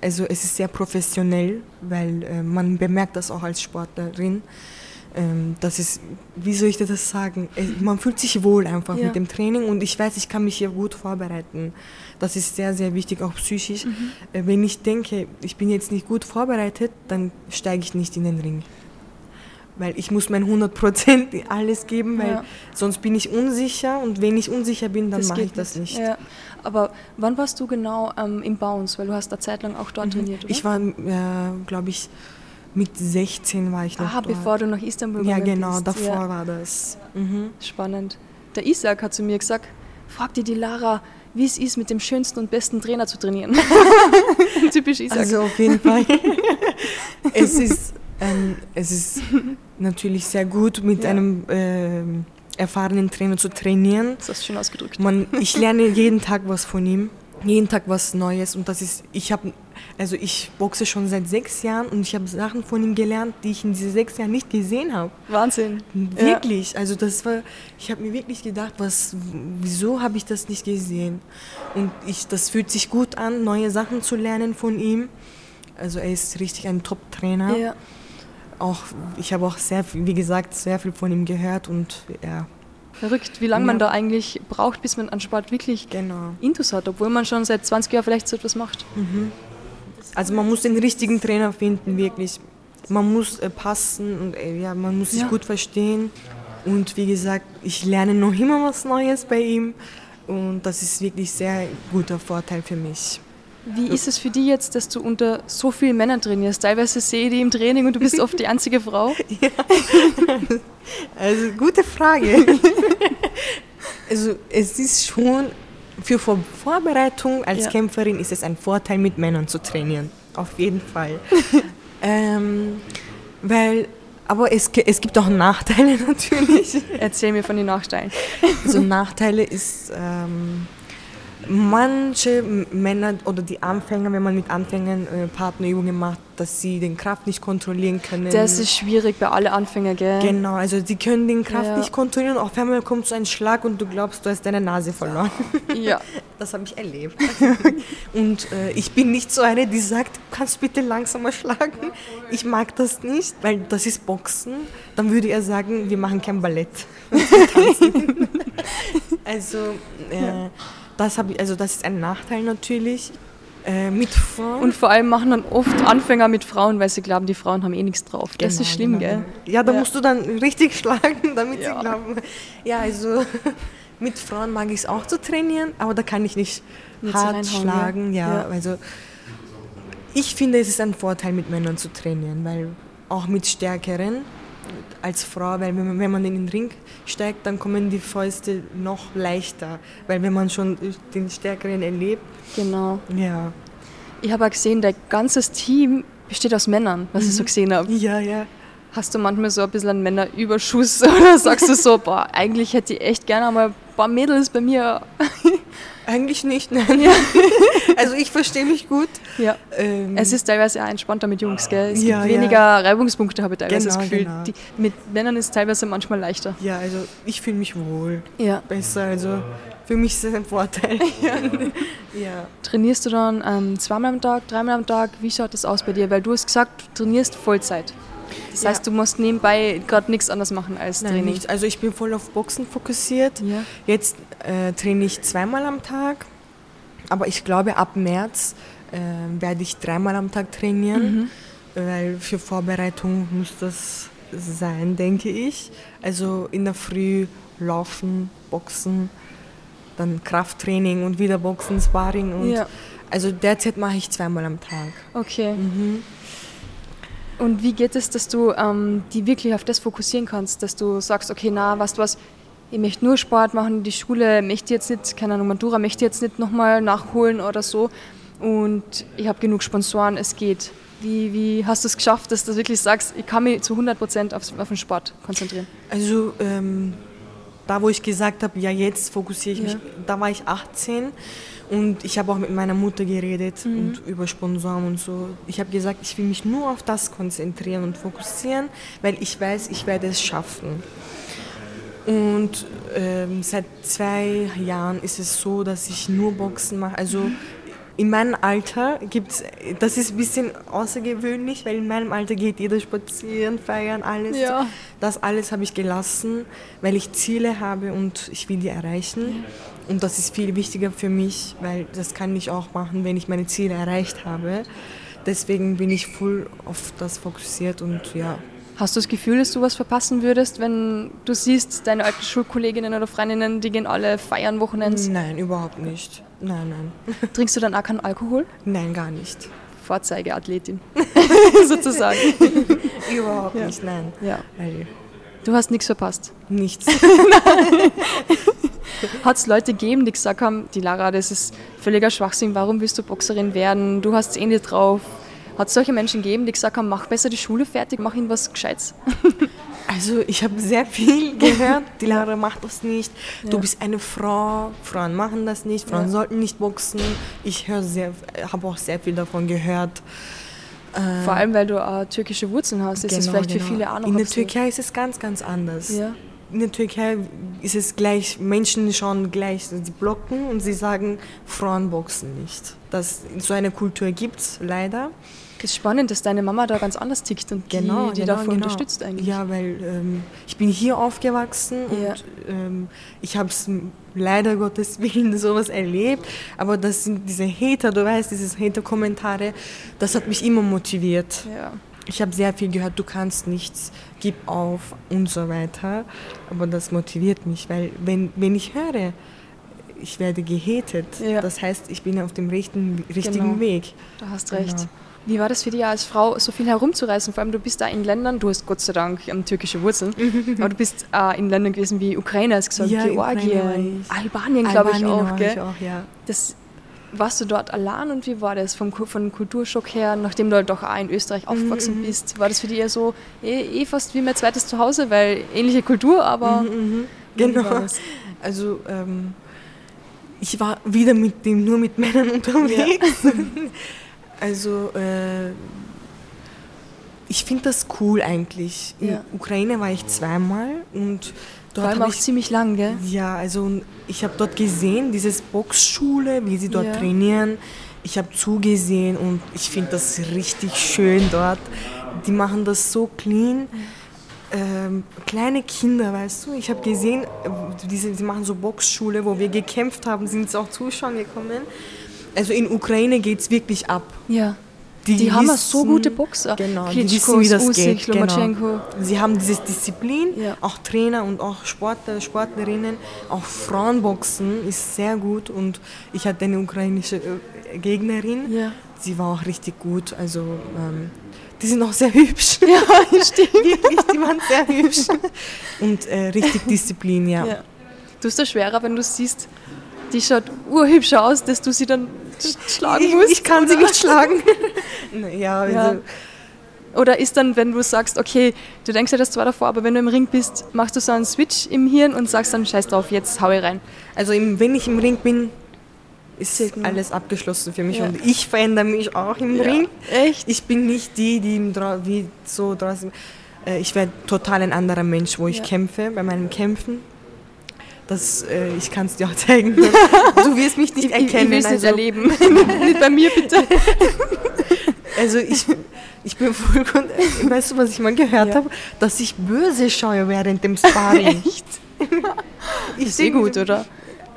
Speaker 2: Also es ist sehr professionell, weil äh, man bemerkt das auch als Sportlerin. Ähm, das ist, wie soll ich dir das sagen? Es, man fühlt sich wohl einfach
Speaker 1: Ja.
Speaker 2: mit dem Training und ich weiß, ich kann mich hier gut vorbereiten. Das ist sehr, sehr wichtig, auch psychisch. Äh, Wenn ich denke, ich bin jetzt nicht gut vorbereitet, dann steige ich nicht in den Ring. Weil ich muss mein 100% alles geben, weil
Speaker 1: Ja.
Speaker 2: sonst bin ich unsicher und wenn ich unsicher bin, dann mache ich das nicht.
Speaker 1: Ja. Aber wann warst du genau ähm, im Bounce? Weil du hast eine Zeit lang auch dort trainiert, oder?
Speaker 2: Mhm. Ich war, äh, glaube ich, mit 16 war ich noch
Speaker 1: Aha,
Speaker 2: dort.
Speaker 1: bevor du nach Istanbul
Speaker 2: Ja, genau,
Speaker 1: bist.
Speaker 2: davor
Speaker 1: Ja.
Speaker 2: war das. Mhm.
Speaker 1: Spannend. Der Isaac hat zu mir gesagt, frag dir die Lara, wie es ist, mit dem schönsten und besten Trainer zu trainieren. Typisch Isaac.
Speaker 2: Also auf jeden Fall. es, ist, ähm, es ist natürlich sehr gut, mit
Speaker 1: Ja.
Speaker 2: einem ähm, erfahrenen Trainer zu trainieren.
Speaker 1: das hast du schön ausgedrückt.
Speaker 2: Man, ich lerne jeden Tag was von ihm, jeden Tag was Neues und das ist, ich habe, also ich boxe schon seit sechs Jahren und ich habe Sachen von ihm gelernt, die ich in diesen sechs Jahren nicht gesehen habe.
Speaker 1: Wahnsinn.
Speaker 2: Wirklich, also das war, ich habe mir wirklich gedacht, was, wieso habe ich das nicht gesehen? Und ich, das fühlt sich gut an, neue Sachen zu lernen von ihm. Also er ist richtig ein Top-Trainer.
Speaker 1: Ja.
Speaker 2: Auch, ich habe auch sehr viel, wie gesagt, sehr viel von ihm gehört und ja,
Speaker 1: Verrückt, wie lange man
Speaker 2: Ja.
Speaker 1: da eigentlich braucht, bis man an Sport wirklich
Speaker 2: genau.
Speaker 1: Intus hat, obwohl man schon seit 20 Jahren vielleicht so etwas macht.
Speaker 2: Also man muss den richtigen Trainer finden, wirklich. Man muss äh, passen und äh, ja, man muss sich
Speaker 1: Ja.
Speaker 2: gut verstehen. Und wie gesagt, ich lerne noch immer was Neues bei ihm. Und das ist wirklich sehr guter Vorteil für mich.
Speaker 1: Wie ist es für dich jetzt, dass du unter so vielen Männern trainierst? Teilweise sehe ich die im Training und du bist oft die einzige Frau.
Speaker 2: Also gute Frage. also es ist schon für Vor Vorbereitung als
Speaker 1: Ja.
Speaker 2: Kämpferin ist es ein Vorteil, mit Männern zu trainieren. Auf jeden Fall. ähm, weil, aber es, es gibt auch Nachteile natürlich.
Speaker 1: Erzähl mir von den Nachteilen.
Speaker 2: Also Nachteile ist, ähm, manche Männer oder die Anfänger, wenn man mit Anfängern äh, Partnerübungen macht, dass sie den Kraft nicht kontrollieren können.
Speaker 1: Das ist schwierig bei allen Anfängern, gell?
Speaker 2: Genau, also die können den Kraft
Speaker 1: Ja.
Speaker 2: nicht kontrollieren. Auf einmal kommt so ein Schlag und du glaubst, du hast deine Nase verloren.
Speaker 1: Ja.
Speaker 2: Das habe ich erlebt. Und äh, ich bin nicht so eine, die sagt, kannst bitte langsamer schlagen. Ich mag das nicht, weil das ist Boxen. Dann würde er sagen, wir machen kein Ballett. Also, äh, das, hab also das ist ein Nachteil natürlich. Äh, mit Frauen.
Speaker 1: Und vor allem machen dann oft Anfänger mit Frauen, weil sie glauben, die Frauen haben eh nichts drauf. Das
Speaker 2: Genau,
Speaker 1: ist schlimm,
Speaker 2: genau.
Speaker 1: gell?
Speaker 2: Ja, da
Speaker 1: Ja.
Speaker 2: musst du dann richtig schlagen, damit
Speaker 1: Ja.
Speaker 2: sie glauben. Ja, also mit Frauen mag ich es auch zu trainieren, aber da kann ich nicht
Speaker 1: so
Speaker 2: hart schlagen.
Speaker 1: Ja.
Speaker 2: Ja. also ich finde, es ist ein Vorteil, mit Männern zu trainieren, weil auch mit Stärkeren als Frau, weil wenn man, wenn man in den Ring steigt, dann kommen die Fäuste noch leichter, weil wenn man schon den Stärkeren erlebt,
Speaker 1: Genau.
Speaker 2: ja.
Speaker 1: Ich habe auch gesehen, dein ganzes Team besteht aus Männern, was ich so gesehen habe.
Speaker 2: Ja, ja.
Speaker 1: Hast du manchmal so ein bisschen einen Männerüberschuss oder sagst du so, boah, eigentlich hätte ich echt gerne mal ein paar Mädels bei mir.
Speaker 2: Eigentlich nicht, nein.
Speaker 1: Ja.
Speaker 2: Also ich verstehe mich gut.
Speaker 1: ja.
Speaker 2: Ähm,
Speaker 1: Es ist teilweise auch entspannter mit Jungs, gell? Es
Speaker 2: Ja,
Speaker 1: gibt
Speaker 2: ja.
Speaker 1: weniger Reibungspunkte, habe ich teilweise das
Speaker 2: Genau,
Speaker 1: Gefühl.
Speaker 2: genau.
Speaker 1: Die, mit Männern ist es teilweise manchmal leichter.
Speaker 2: ja, also ich fühle mich wohl.
Speaker 1: Ja.
Speaker 2: Besser, also für mich ist es ein Vorteil. ja.
Speaker 1: Trainierst du dann ähm, zweimal am Tag, dreimal am Tag? Wie schaut das aus bei dir? Weil du hast gesagt, du trainierst Vollzeit. Das
Speaker 2: Ja.
Speaker 1: heißt, du musst nebenbei gerade nichts anderes machen als
Speaker 2: Nein,
Speaker 1: Training.
Speaker 2: nicht. Also ich bin voll auf Boxen fokussiert.
Speaker 1: Ja.
Speaker 2: Jetzt äh, trainiere ich zweimal am Tag, aber ich glaube ab März äh, werde ich dreimal am Tag trainieren,
Speaker 1: Mhm.
Speaker 2: weil für Vorbereitung muss das sein, denke ich. Also in der Früh laufen, boxen, dann Krafttraining und wieder Boxen, Sparring und
Speaker 1: Ja,
Speaker 2: also derzeit mache ich zweimal am Tag.
Speaker 1: okay.
Speaker 2: Mhm.
Speaker 1: Und wie geht es, dass du ähm, die wirklich auf das fokussieren kannst, dass du sagst, okay, na, weißt du was, ich möchte nur Sport machen, die Schule möchte jetzt nicht, keine Ahnung, Matura möchte jetzt nicht nochmal nachholen oder so und ich habe genug Sponsoren, es geht. Wie, wie hast du es geschafft, dass du wirklich sagst, ich kann mich zu 100% auf, auf den Sport konzentrieren?
Speaker 2: Also ähm, da, wo ich gesagt habe, ja jetzt fokussiere ich
Speaker 1: Ja.
Speaker 2: mich, da war ich 18 und ich habe auch mit meiner Mutter geredet
Speaker 1: Mhm.
Speaker 2: und über Sponsoren und so. Ich habe gesagt, ich will mich nur auf das konzentrieren und fokussieren, weil ich weiß, ich werde es schaffen. Und ähm, seit zwei Jahren ist es so, dass ich nur Boxen mache. Also in meinem Alter gibt es, das ist ein bisschen außergewöhnlich, weil in meinem Alter geht jeder spazieren, feiern, alles.
Speaker 1: Ja.
Speaker 2: Das alles habe ich gelassen, weil ich Ziele habe und ich will die erreichen. Und das ist viel wichtiger für mich, weil das kann ich auch machen, wenn ich meine Ziele erreicht habe. Deswegen bin ich voll auf das fokussiert und ja.
Speaker 1: Hast du das Gefühl, dass du was verpassen würdest, wenn du siehst, deine alten Schulkolleginnen oder Freundinnen, die gehen alle feiern Wochenends?
Speaker 2: Nein, überhaupt nicht. Nein, nein.
Speaker 1: Trinkst du dann auch keinen Alkohol?
Speaker 2: Nein, gar nicht.
Speaker 1: Vorzeigeathletin, sozusagen.
Speaker 2: Überhaupt
Speaker 1: Ja.
Speaker 2: nicht, nein.
Speaker 1: Ja. Du hast nichts verpasst.
Speaker 2: nichts.
Speaker 1: Hat es Leute gegeben, die gesagt haben, die Lara, das ist völliger Schwachsinn, warum willst du Boxerin werden? Du hast es eh nicht drauf. Hat es solche Menschen gegeben, die gesagt haben, mach besser die Schule fertig, mach ihnen was Gescheites?
Speaker 2: Also ich habe sehr viel gehört. Die Lara macht das nicht. Du
Speaker 1: Ja.
Speaker 2: bist eine Frau. Frauen machen das nicht. Frauen
Speaker 1: Ja.
Speaker 2: sollten nicht boxen. Ich höre sehr, habe auch sehr viel davon gehört. Äh,
Speaker 1: Vor allem, weil du auch türkische Wurzeln hast, ist es
Speaker 2: genau,
Speaker 1: vielleicht
Speaker 2: genau.
Speaker 1: für viele auch noch
Speaker 2: In der Türkei ist es ganz, ganz anders.
Speaker 1: Ja.
Speaker 2: In der Türkei ist es gleich, Menschen schauen gleich, sie blocken und sie sagen, Frauen boxen nicht. Das, so eine Kultur gibt es leider.
Speaker 1: Das ist spannend, dass deine Mama da ganz anders tickt und
Speaker 2: Genau,
Speaker 1: die, die
Speaker 2: genau,
Speaker 1: davor
Speaker 2: genau.
Speaker 1: unterstützt eigentlich.
Speaker 2: Ja, weil ähm, ich bin hier aufgewachsen
Speaker 1: Ja.
Speaker 2: und ähm, ich habe es leider Gottes Willen sowas erlebt. Aber das sind diese Hater, du weißt, diese Hater-Kommentare, das hat mich immer motiviert.
Speaker 1: Ja.
Speaker 2: Ich habe sehr viel gehört, du kannst nichts, gib auf und so weiter. Aber das motiviert mich, weil wenn, wenn ich höre, ich werde gehatet,
Speaker 1: Ja.
Speaker 2: das heißt, ich bin auf dem richtigen, richtigen
Speaker 1: Genau.
Speaker 2: Weg.
Speaker 1: Du hast recht. Wie war das für dich als Frau, so viel herumzureisen? Vor allem, du bist da in Ländern, du hast Gott sei Dank ähm, türkische Wurzeln, aber du bist äh, in Ländern gewesen wie Ukraine, hast gesagt,
Speaker 2: Ja,
Speaker 1: Georgien. Albanien, glaube ich auch. Gell?
Speaker 2: Ich auch ja.
Speaker 1: Das, warst du dort allein und wie war das vom, von Kulturschock her, nachdem du halt doch auch in Österreich
Speaker 2: Mhm,
Speaker 1: aufgewachsen bist? War das für dich eher so eh, eh fast wie mein zweites Zuhause, weil ähnliche Kultur, aber
Speaker 2: Mhm,
Speaker 1: wie
Speaker 2: genau. Also ähm, ich war wieder mit dem nur mit Männern unterwegs. also äh, ich finde das cool eigentlich. In
Speaker 1: Ja.
Speaker 2: Ukraine war ich zweimal und
Speaker 1: vor
Speaker 2: dort
Speaker 1: allem
Speaker 2: habe
Speaker 1: auch
Speaker 2: ich
Speaker 1: ziemlich lang, gell?
Speaker 2: ja also ich habe dort gesehen dieses Boxschule, wie sie dort
Speaker 1: Ja.
Speaker 2: trainieren. Ich habe zugesehen und ich finde das richtig schön dort. Die machen das so clean ähm, kleine Kinder, weißt du. Ich habe gesehen, äh, diese, sie machen so Boxschule, wo wir gekämpft haben, sind auch Zuschauer gekommen. Also in Ukraine geht es wirklich ab.
Speaker 1: Ja. Die, haben auch so
Speaker 2: wissen-
Speaker 1: gute Boxer.
Speaker 2: Genau, die
Speaker 1: Klitschko,
Speaker 2: wissen, wie das
Speaker 1: Usyk,
Speaker 2: geht. Genau. Sie haben diese Disziplin,
Speaker 1: Ja.
Speaker 2: auch Trainer und auch Sportler, Sportlerinnen, auch Frauenboxen ist sehr gut und ich hatte eine ukrainische äh, Gegnerin,
Speaker 1: Ja.
Speaker 2: sie war auch richtig gut, also ähm, die sind auch sehr hübsch.
Speaker 1: Ja, stimmt.
Speaker 2: Wirklich, die waren sehr hübsch. Und äh, richtig Disziplin, ja.
Speaker 1: Ja. Du hast das schwerer, wenn du siehst, die schaut urhübsch aus, dass du sie dann sch- schlagen
Speaker 2: ich,
Speaker 1: musst.
Speaker 2: ich kann sie
Speaker 1: oder?
Speaker 2: nicht schlagen. Na ja, also,
Speaker 1: Ja. Oder ist dann, wenn du sagst, okay, du denkst dir das zwar davor, aber wenn du im Ring bist, machst du so einen Switch im Hirn und sagst dann, scheiß drauf, jetzt hau ich rein.
Speaker 2: Also im, wenn ich im Ring bin, ist
Speaker 1: nur.
Speaker 2: alles abgeschlossen für mich
Speaker 1: Ja.
Speaker 2: und ich verändere mich auch im
Speaker 1: Ja.
Speaker 2: Ring.
Speaker 1: Echt?
Speaker 2: Ich bin nicht die, die im Dra wie so draußen. Äh, ich werde total ein anderer Mensch, wo ich kämpfe, bei meinen Kämpfen. Das, äh, ich kann es dir auch zeigen. du wirst mich nicht
Speaker 1: Ich, ich,
Speaker 2: erkennen.
Speaker 1: ich will es nicht
Speaker 2: also,
Speaker 1: erleben. nicht bei mir bitte.
Speaker 2: also ich, ich bin voll. Weißt du, was ich mal gehört
Speaker 1: Ja.
Speaker 2: habe? Dass ich böse schaue während dem Sparring.
Speaker 1: Echt?
Speaker 2: Ich
Speaker 1: eh gut, oder?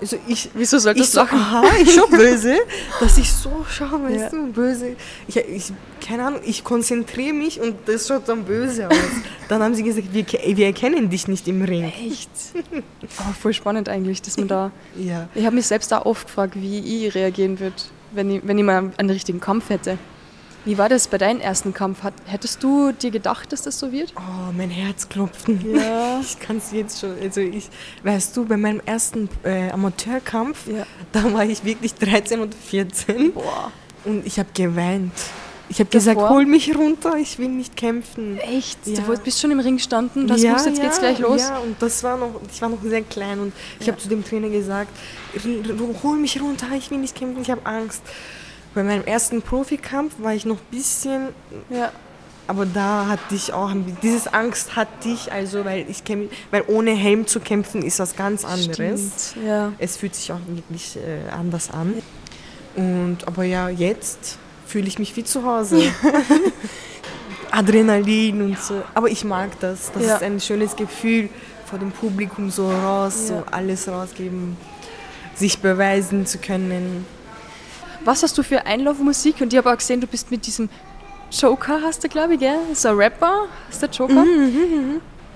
Speaker 2: Also ich,
Speaker 1: Wieso
Speaker 2: ich
Speaker 1: solltest
Speaker 2: so,
Speaker 1: du lachen?
Speaker 2: aha, ich schon böse, dass ich so schaue, weißt
Speaker 1: Ja.
Speaker 2: du, böse. Ich, ich, keine Ahnung, ich konzentriere mich und das schaut dann böse aus. dann haben sie gesagt, wir, wir erkennen dich nicht im Ring.
Speaker 1: Echt? Oh, voll spannend eigentlich, dass man da.
Speaker 2: Ja.
Speaker 1: Ich habe mich selbst da oft gefragt, wie ich reagieren würde, wenn ich, wenn ich mal einen richtigen Kampf hätte. Wie war das bei deinem ersten Kampf? Hat, hättest du dir gedacht, dass das so wird?
Speaker 2: Oh, mein Herz klopfen.
Speaker 1: Ja.
Speaker 2: Ich kann es jetzt schon. Also ich, weißt du, bei meinem ersten äh, Amateurkampf,
Speaker 1: Ja.
Speaker 2: da war ich wirklich 13 und 14
Speaker 1: Boah.
Speaker 2: und ich habe geweint. Ich habe gesagt, hol mich runter, ich will nicht kämpfen.
Speaker 1: Echt?
Speaker 2: Ja.
Speaker 1: Du bist schon im Ring gestanden, das
Speaker 2: ja,
Speaker 1: wusste, jetzt
Speaker 2: ja,
Speaker 1: geht's gleich los.
Speaker 2: Ja, und das war noch, ich war noch sehr klein und ich habe zu dem Trainer gesagt, "R- r- hol mich runter, ich will nicht kämpfen, ich habe Angst. Bei meinem ersten Profikampf war ich noch ein bisschen,
Speaker 1: Ja.
Speaker 2: aber da hatte ich auch, dieses Angst hatte ich, also weil ich kämpf, weil ohne Helm zu kämpfen ist was ganz anderes.
Speaker 1: Stimmt. Ja.
Speaker 2: Es fühlt sich auch wirklich äh, anders an. Und aber ja, jetzt fühle ich mich wie zu Hause. Adrenalin und so. Aber ich mag das. Das
Speaker 1: Ja.
Speaker 2: ist ein schönes Gefühl, vor dem Publikum so raus,
Speaker 1: Ja.
Speaker 2: so alles rausgeben, sich beweisen zu können.
Speaker 1: Was hast du für Einlaufmusik? Und ich habe auch gesehen, du bist mit diesem Joker, hast du, glaube ich, gell? So ein Rapper, ist der Joker?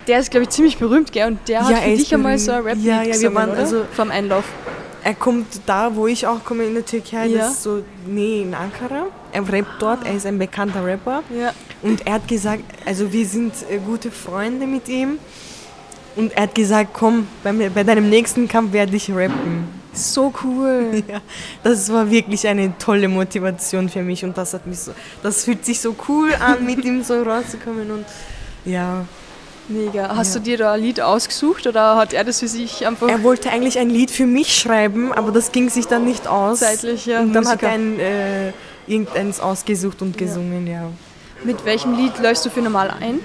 Speaker 1: Der ist, glaube ich, ziemlich berühmt, gell? Und der hat für dich einmal so ein. Rap
Speaker 2: Ja, ja, wir waren
Speaker 1: oder?
Speaker 2: also-
Speaker 1: Vom Einlauf.
Speaker 2: Er kommt da, wo ich auch komme in der Türkei,
Speaker 1: Ja.
Speaker 2: das ist so, nee, in Ankara. Er rappt dort, er ist ein bekannter Rapper.
Speaker 1: Ja.
Speaker 2: Und er hat gesagt, also wir sind äh, gute Freunde mit ihm. Und er hat gesagt, komm, bei, bei deinem nächsten Kampf werde ich rappen.
Speaker 1: So cool.
Speaker 2: Ja, das war wirklich eine tolle Motivation für mich und das hat mich so, das fühlt sich so cool an, mit ihm so rauszukommen und ja.
Speaker 1: Mega. Hast
Speaker 2: Ja.
Speaker 1: du dir da ein Lied ausgesucht oder hat er das für sich einfach
Speaker 2: Er wollte eigentlich ein Lied für mich schreiben, aber das ging sich dann nicht aus.
Speaker 1: zeitlich ja,
Speaker 2: und dann hat
Speaker 1: Musiker.
Speaker 2: er ein, äh, irgendeins ausgesucht und gesungen, ja.
Speaker 1: Mit welchem Lied läufst du für normal ein?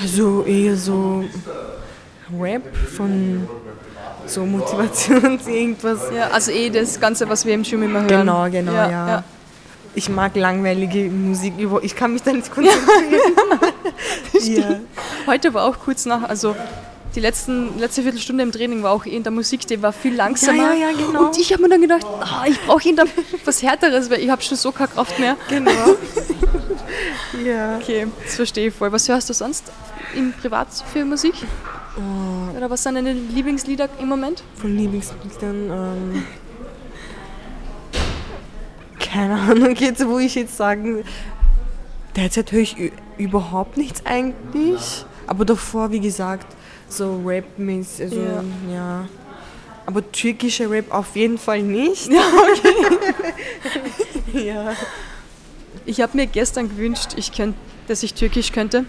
Speaker 2: Also eher so Rap von so Motivation, irgendwas.
Speaker 1: Ja, also eh das Ganze, was wir im Gym immer hören.
Speaker 2: Genau, genau, ja.
Speaker 1: ja.
Speaker 2: Ich mag langweilige Musik, über- ich kann mich da nicht konzentrieren. ja.
Speaker 1: Heute war auch kurz nach, also die letzten, letzte Viertelstunde im Training war auch in der Musik, die war viel langsamer.
Speaker 2: Ja, ja, ja, genau.
Speaker 1: Und ich habe mir dann gedacht, ah, ich brauche ihn dann was Härteres, weil ich habe schon so keine Kraft mehr.
Speaker 2: Genau. ja.
Speaker 1: Okay, das verstehe ich voll. Was hörst du sonst im Privat für Musik?
Speaker 2: Oh,
Speaker 1: Oder was sind deine Lieblingslieder im Moment?
Speaker 2: von Lieblingsliedern. Ähm, keine Ahnung, jetzt, wo ich jetzt sagen. Derzeit höre ich überhaupt nichts eigentlich. Aber davor, wie gesagt, so Rap-mäßig, also
Speaker 1: Ja.
Speaker 2: ja. Aber türkische Rap auf jeden Fall nicht.
Speaker 1: Ja,
Speaker 2: ja.
Speaker 1: Ich habe mir gestern gewünscht, ich könnt, dass ich Türkisch könnte.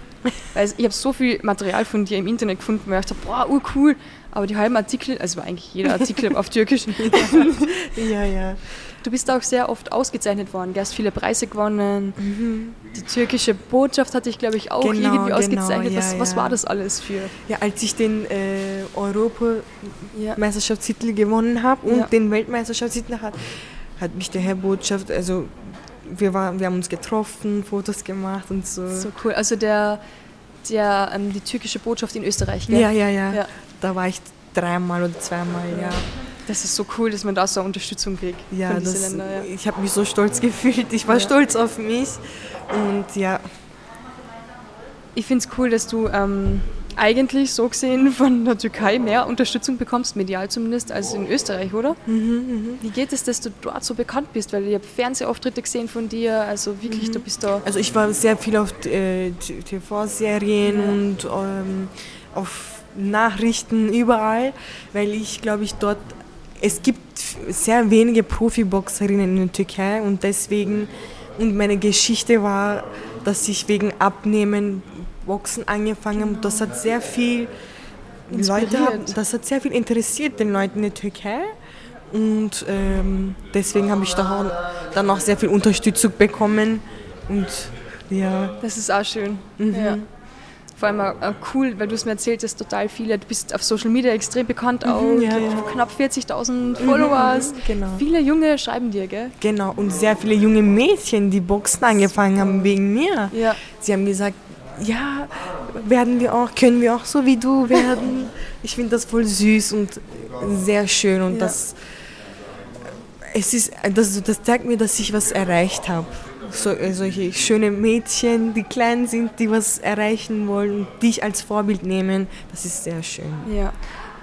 Speaker 1: Weil ich habe so viel Material von dir im Internet gefunden, wo ich dachte, boah, urcool. Aber die halben Artikel, also war eigentlich jeder Artikel auf Türkisch.
Speaker 2: Ja, ja.
Speaker 1: Du bist auch sehr oft ausgezeichnet worden. Du hast viele Preise gewonnen. Die türkische Botschaft hatte ich, glaube ich, auch
Speaker 2: Genau,
Speaker 1: irgendwie
Speaker 2: genau,
Speaker 1: ausgezeichnet. was,
Speaker 2: ja,
Speaker 1: was
Speaker 2: ja.
Speaker 1: war das alles für?
Speaker 2: Ja, als ich den äh. Europameisterschaftstitel gewonnen habe und den Weltmeisterschaftstitel hat, hat mich der Herr Botschaft, also wir, waren, wir haben uns getroffen, Fotos gemacht und so.
Speaker 1: So cool. Also der, der, ähm, die türkische Botschaft in Österreich, gell?
Speaker 2: Ja, ja, ja,
Speaker 1: Ja.
Speaker 2: Da war ich dreimal oder zweimal, ja.
Speaker 1: Das ist so cool, dass man da so Unterstützung kriegt
Speaker 2: Ja,
Speaker 1: von
Speaker 2: das,
Speaker 1: Ländern. Ja.
Speaker 2: ich habe mich so stolz gefühlt. Ich war
Speaker 1: Ja.
Speaker 2: stolz auf mich und ja,
Speaker 1: Ich finde es cool, dass du ähm, eigentlich so gesehen von der Türkei mehr Unterstützung bekommst, medial zumindest, als in Österreich, oder?
Speaker 2: Mhm,
Speaker 1: Wie geht es, dass du dort so bekannt bist? Weil ich habe Fernsehauftritte gesehen von dir, also wirklich, du bist da.
Speaker 2: also ich war sehr viel auf äh, TV-Serien
Speaker 1: Ja.
Speaker 2: und ähm, auf Nachrichten überall, weil ich glaube ich dort, es gibt sehr wenige Profiboxerinnen in der Türkei und deswegen Und meine Geschichte war, dass ich wegen Abnehmen Boxen angefangen habe. Das hat sehr viel
Speaker 1: Inspiriert.
Speaker 2: Leute das hat sehr viel interessiert den Leuten in der Türkei. Und ähm, deswegen habe ich da dann auch sehr viel Unterstützung bekommen. Und ja,
Speaker 1: Das ist auch schön. Ja. Vor allem auch, cool, weil du es mir erzählt hast, total viele. Du bist auf Social Media extrem bekannt, auch
Speaker 2: ja,
Speaker 1: glaub,
Speaker 2: ja.
Speaker 1: knapp 40.000 Followers.
Speaker 2: genau.
Speaker 1: Viele Junge schreiben dir, gell?
Speaker 2: genau. Und sehr viele junge Mädchen, die Boxen angefangen haben wegen mir.
Speaker 1: Ja.
Speaker 2: Sie haben gesagt, ja, werden wir auch, können wir auch so wie du werden. Ich finde das voll süß und sehr schön und
Speaker 1: Ja.
Speaker 2: das, es ist, das, das zeigt mir, dass ich was erreicht habe. So, äh, solche schöne Mädchen, die klein sind, die was erreichen wollen und dich als Vorbild nehmen, das ist sehr schön.
Speaker 1: Ja.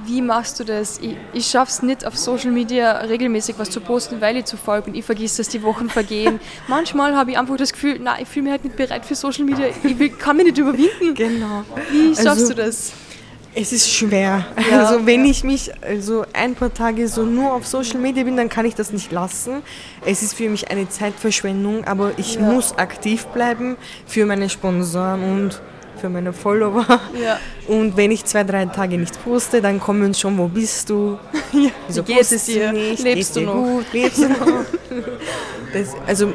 Speaker 1: Wie machst du das? Ich, ich schaffe es nicht, auf Social Media regelmäßig was zu posten, weil ich zu faul bin. Ich vergesse, dass die Wochen vergehen. Manchmal habe ich einfach das Gefühl, nein, ich fühle mich halt nicht bereit für Social Media. Ich will, kann mich nicht überwinden.
Speaker 2: Genau.
Speaker 1: Wie schaffst
Speaker 2: Also-
Speaker 1: du das?
Speaker 2: Es ist schwer.
Speaker 1: Ja,
Speaker 2: also wenn
Speaker 1: ja.
Speaker 2: ich mich also ein paar Tage so nur auf Social Media bin, dann kann ich das nicht lassen. Es ist für mich eine Zeitverschwendung, aber ich
Speaker 1: Ja.
Speaker 2: muss aktiv bleiben für meine Sponsoren und für meine Follower.
Speaker 1: Ja.
Speaker 2: Und wenn ich zwei, drei Tage nicht poste, dann kommen schon, wo bist du? Wieso
Speaker 1: Wie
Speaker 2: postest
Speaker 1: dir?
Speaker 2: nicht?
Speaker 1: Lebst
Speaker 2: Geht's
Speaker 1: du noch?
Speaker 2: Gut? Lebst du noch? Das, also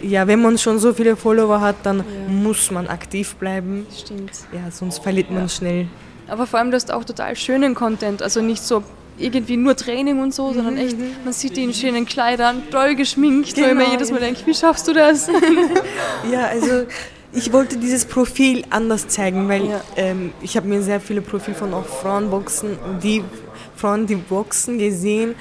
Speaker 2: ja, wenn man schon so viele Follower hat, dann muss man aktiv bleiben.
Speaker 1: Stimmt.
Speaker 2: Ja, sonst verliert man schnell.
Speaker 1: Aber vor allem, du hast auch total schönen Content. Also nicht so irgendwie nur Training und so, sondern echt, man sieht die in schönen Kleidern, toll geschminkt, wo ich mir
Speaker 2: Genau,
Speaker 1: jedes Mal
Speaker 2: ja.
Speaker 1: denke, wie schaffst du das?
Speaker 2: Ja, also ich wollte dieses Profil anders zeigen, weil
Speaker 1: Ja.
Speaker 2: ähm, ich habe mir sehr viele Profile von auch Frauenboxen, die Frauen, die boxen, gesehen.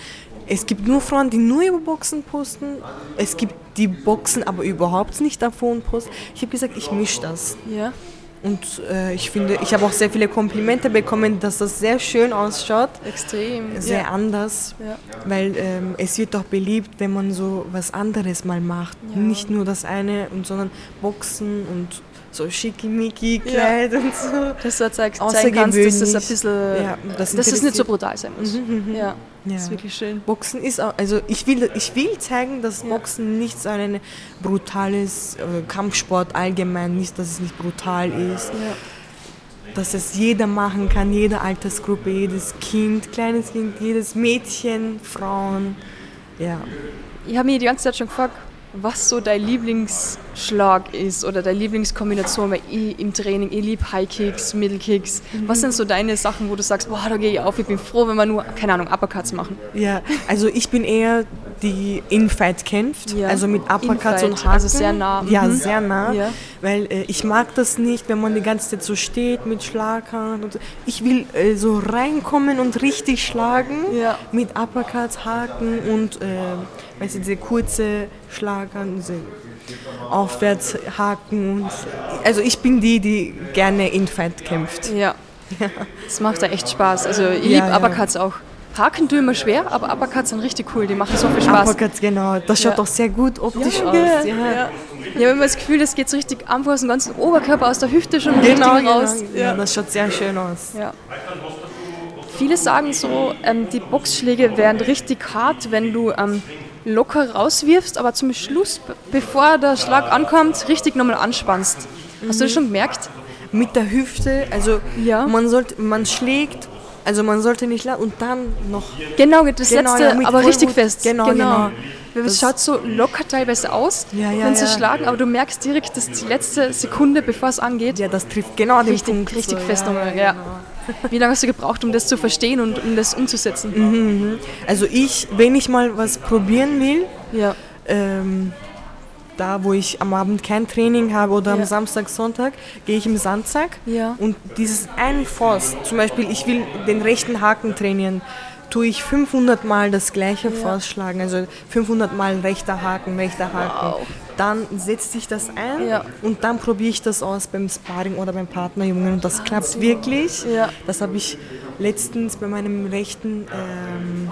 Speaker 2: Es gibt nur Frauen, die nur über Boxen posten. Es gibt die Boxen, aber überhaupt nicht davon posten. Ich habe gesagt, ich mische das.
Speaker 1: ja.
Speaker 2: Und äh, ich finde, ich habe auch sehr viele Komplimente bekommen, dass das sehr schön ausschaut.
Speaker 1: Extrem.
Speaker 2: Sehr
Speaker 1: ja.
Speaker 2: anders,
Speaker 1: Ja.
Speaker 2: weil ähm, es wird doch beliebt, wenn man so was anderes mal macht.
Speaker 1: Ja.
Speaker 2: Nicht nur das eine, und, sondern Boxen und so schickimicki-Kleid und so.
Speaker 1: Dass du zeig, zeigen kannst, dass das ein bisschen,
Speaker 2: Ja, das
Speaker 1: dass es nicht so brutal sein muss. Ja.
Speaker 2: Ja.
Speaker 1: Das ist wirklich schön.
Speaker 2: Boxen ist auch, also ich will, ich will zeigen, dass Boxen nicht so ein brutales äh, Kampfsport allgemein nicht, dass es nicht brutal ist,
Speaker 1: Ja.
Speaker 2: dass es jeder machen kann, jede Altersgruppe, jedes Kind, kleines Kind, jedes Mädchen, Frauen, ja.
Speaker 1: Ich habe mir die ganze Zeit schon gefragt, was so dein Lieblingsschlag ist oder deine Lieblingskombination, weil ich im Training, ich liebe High Kicks, Middle Kicks. Was sind so deine Sachen, wo du sagst, boah, da gehe ich auf, ich bin froh, wenn wir nur, keine Ahnung, Uppercuts machen.
Speaker 2: Ja, also ich bin eher die In-Fight kämpft,
Speaker 1: Ja.
Speaker 2: also mit Uppercuts und Haken.
Speaker 1: also sehr nah.
Speaker 2: Ja,
Speaker 1: Mhm.
Speaker 2: sehr nah,
Speaker 1: Ja.
Speaker 2: weil äh, ich mag das nicht, wenn man die ganze Zeit so steht mit Schlaghand und so. Ich will äh, so reinkommen und richtig schlagen
Speaker 1: Ja.
Speaker 2: mit Uppercuts, Haken und äh, weißt du, diese kurze Schlaghand, diese Aufwärtshaken und also ich bin die, die gerne In-Fight kämpft.
Speaker 1: Ja. Das macht da echt Spaß. Also ich
Speaker 2: Ja,
Speaker 1: liebe
Speaker 2: ja.
Speaker 1: Uppercuts auch. Haken tun immer schwer, aber Uppercuts sind richtig cool, die machen so viel Spaß.
Speaker 2: Uppercuts, genau, das schaut
Speaker 1: Ja.
Speaker 2: doch sehr gut optisch aus.
Speaker 1: Ja,
Speaker 2: Ja.
Speaker 1: ja. Ich habe immer das Gefühl, das geht so richtig einfach aus dem ganzen Oberkörper, aus der Hüfte schon
Speaker 2: Genau,
Speaker 1: richtig
Speaker 2: genau.
Speaker 1: raus.
Speaker 2: Ja. das schaut sehr schön aus.
Speaker 1: Ja. Viele sagen so, ähm, die Boxschläge werden richtig hart, wenn du ähm, locker rauswirfst, aber zum Schluss, be- bevor der Schlag ankommt, richtig nochmal anspannst. Hast du das schon gemerkt?
Speaker 2: Mit der Hüfte, also
Speaker 1: Ja.
Speaker 2: man sollte, man schlägt, also man sollte nicht lachen und dann noch.
Speaker 1: Genau, das
Speaker 2: Genau,
Speaker 1: letzte,
Speaker 2: ja,
Speaker 1: aber richtig fest.
Speaker 2: Genau, genau.
Speaker 1: Es
Speaker 2: Das-
Speaker 1: schaut so locker teilweise aus,
Speaker 2: Ja, ja,
Speaker 1: wenn sie schlagen, aber du merkst direkt, dass die letzte Sekunde, bevor es angeht,
Speaker 2: Ja, das trifft genau den
Speaker 1: richtig,
Speaker 2: Punkt.
Speaker 1: richtig
Speaker 2: so,
Speaker 1: fest nochmal.
Speaker 2: Ja. genau.
Speaker 1: Wie lange hast du gebraucht, um das zu verstehen und um das umzusetzen?
Speaker 2: Also ich, wenn ich mal was probieren will,
Speaker 1: Ja.
Speaker 2: ähm, da wo ich am Abend kein Training habe oder am
Speaker 1: Ja.
Speaker 2: Samstag, Sonntag, gehe ich im Sandsack
Speaker 1: Ja.
Speaker 2: und dieses einen Force, zum Beispiel ich will den rechten Haken trainieren, tue ich 500 Mal das gleiche Force schlagen, also 500 Mal rechter Haken, rechter Haken.
Speaker 1: Wow.
Speaker 2: Dann setzt sich das ein
Speaker 1: Ja.
Speaker 2: und dann probiere ich das aus beim Sparring oder beim Partnerjungen und das klappt wirklich.
Speaker 1: Ja.
Speaker 2: Das habe ich letztens bei meinem rechten ähm,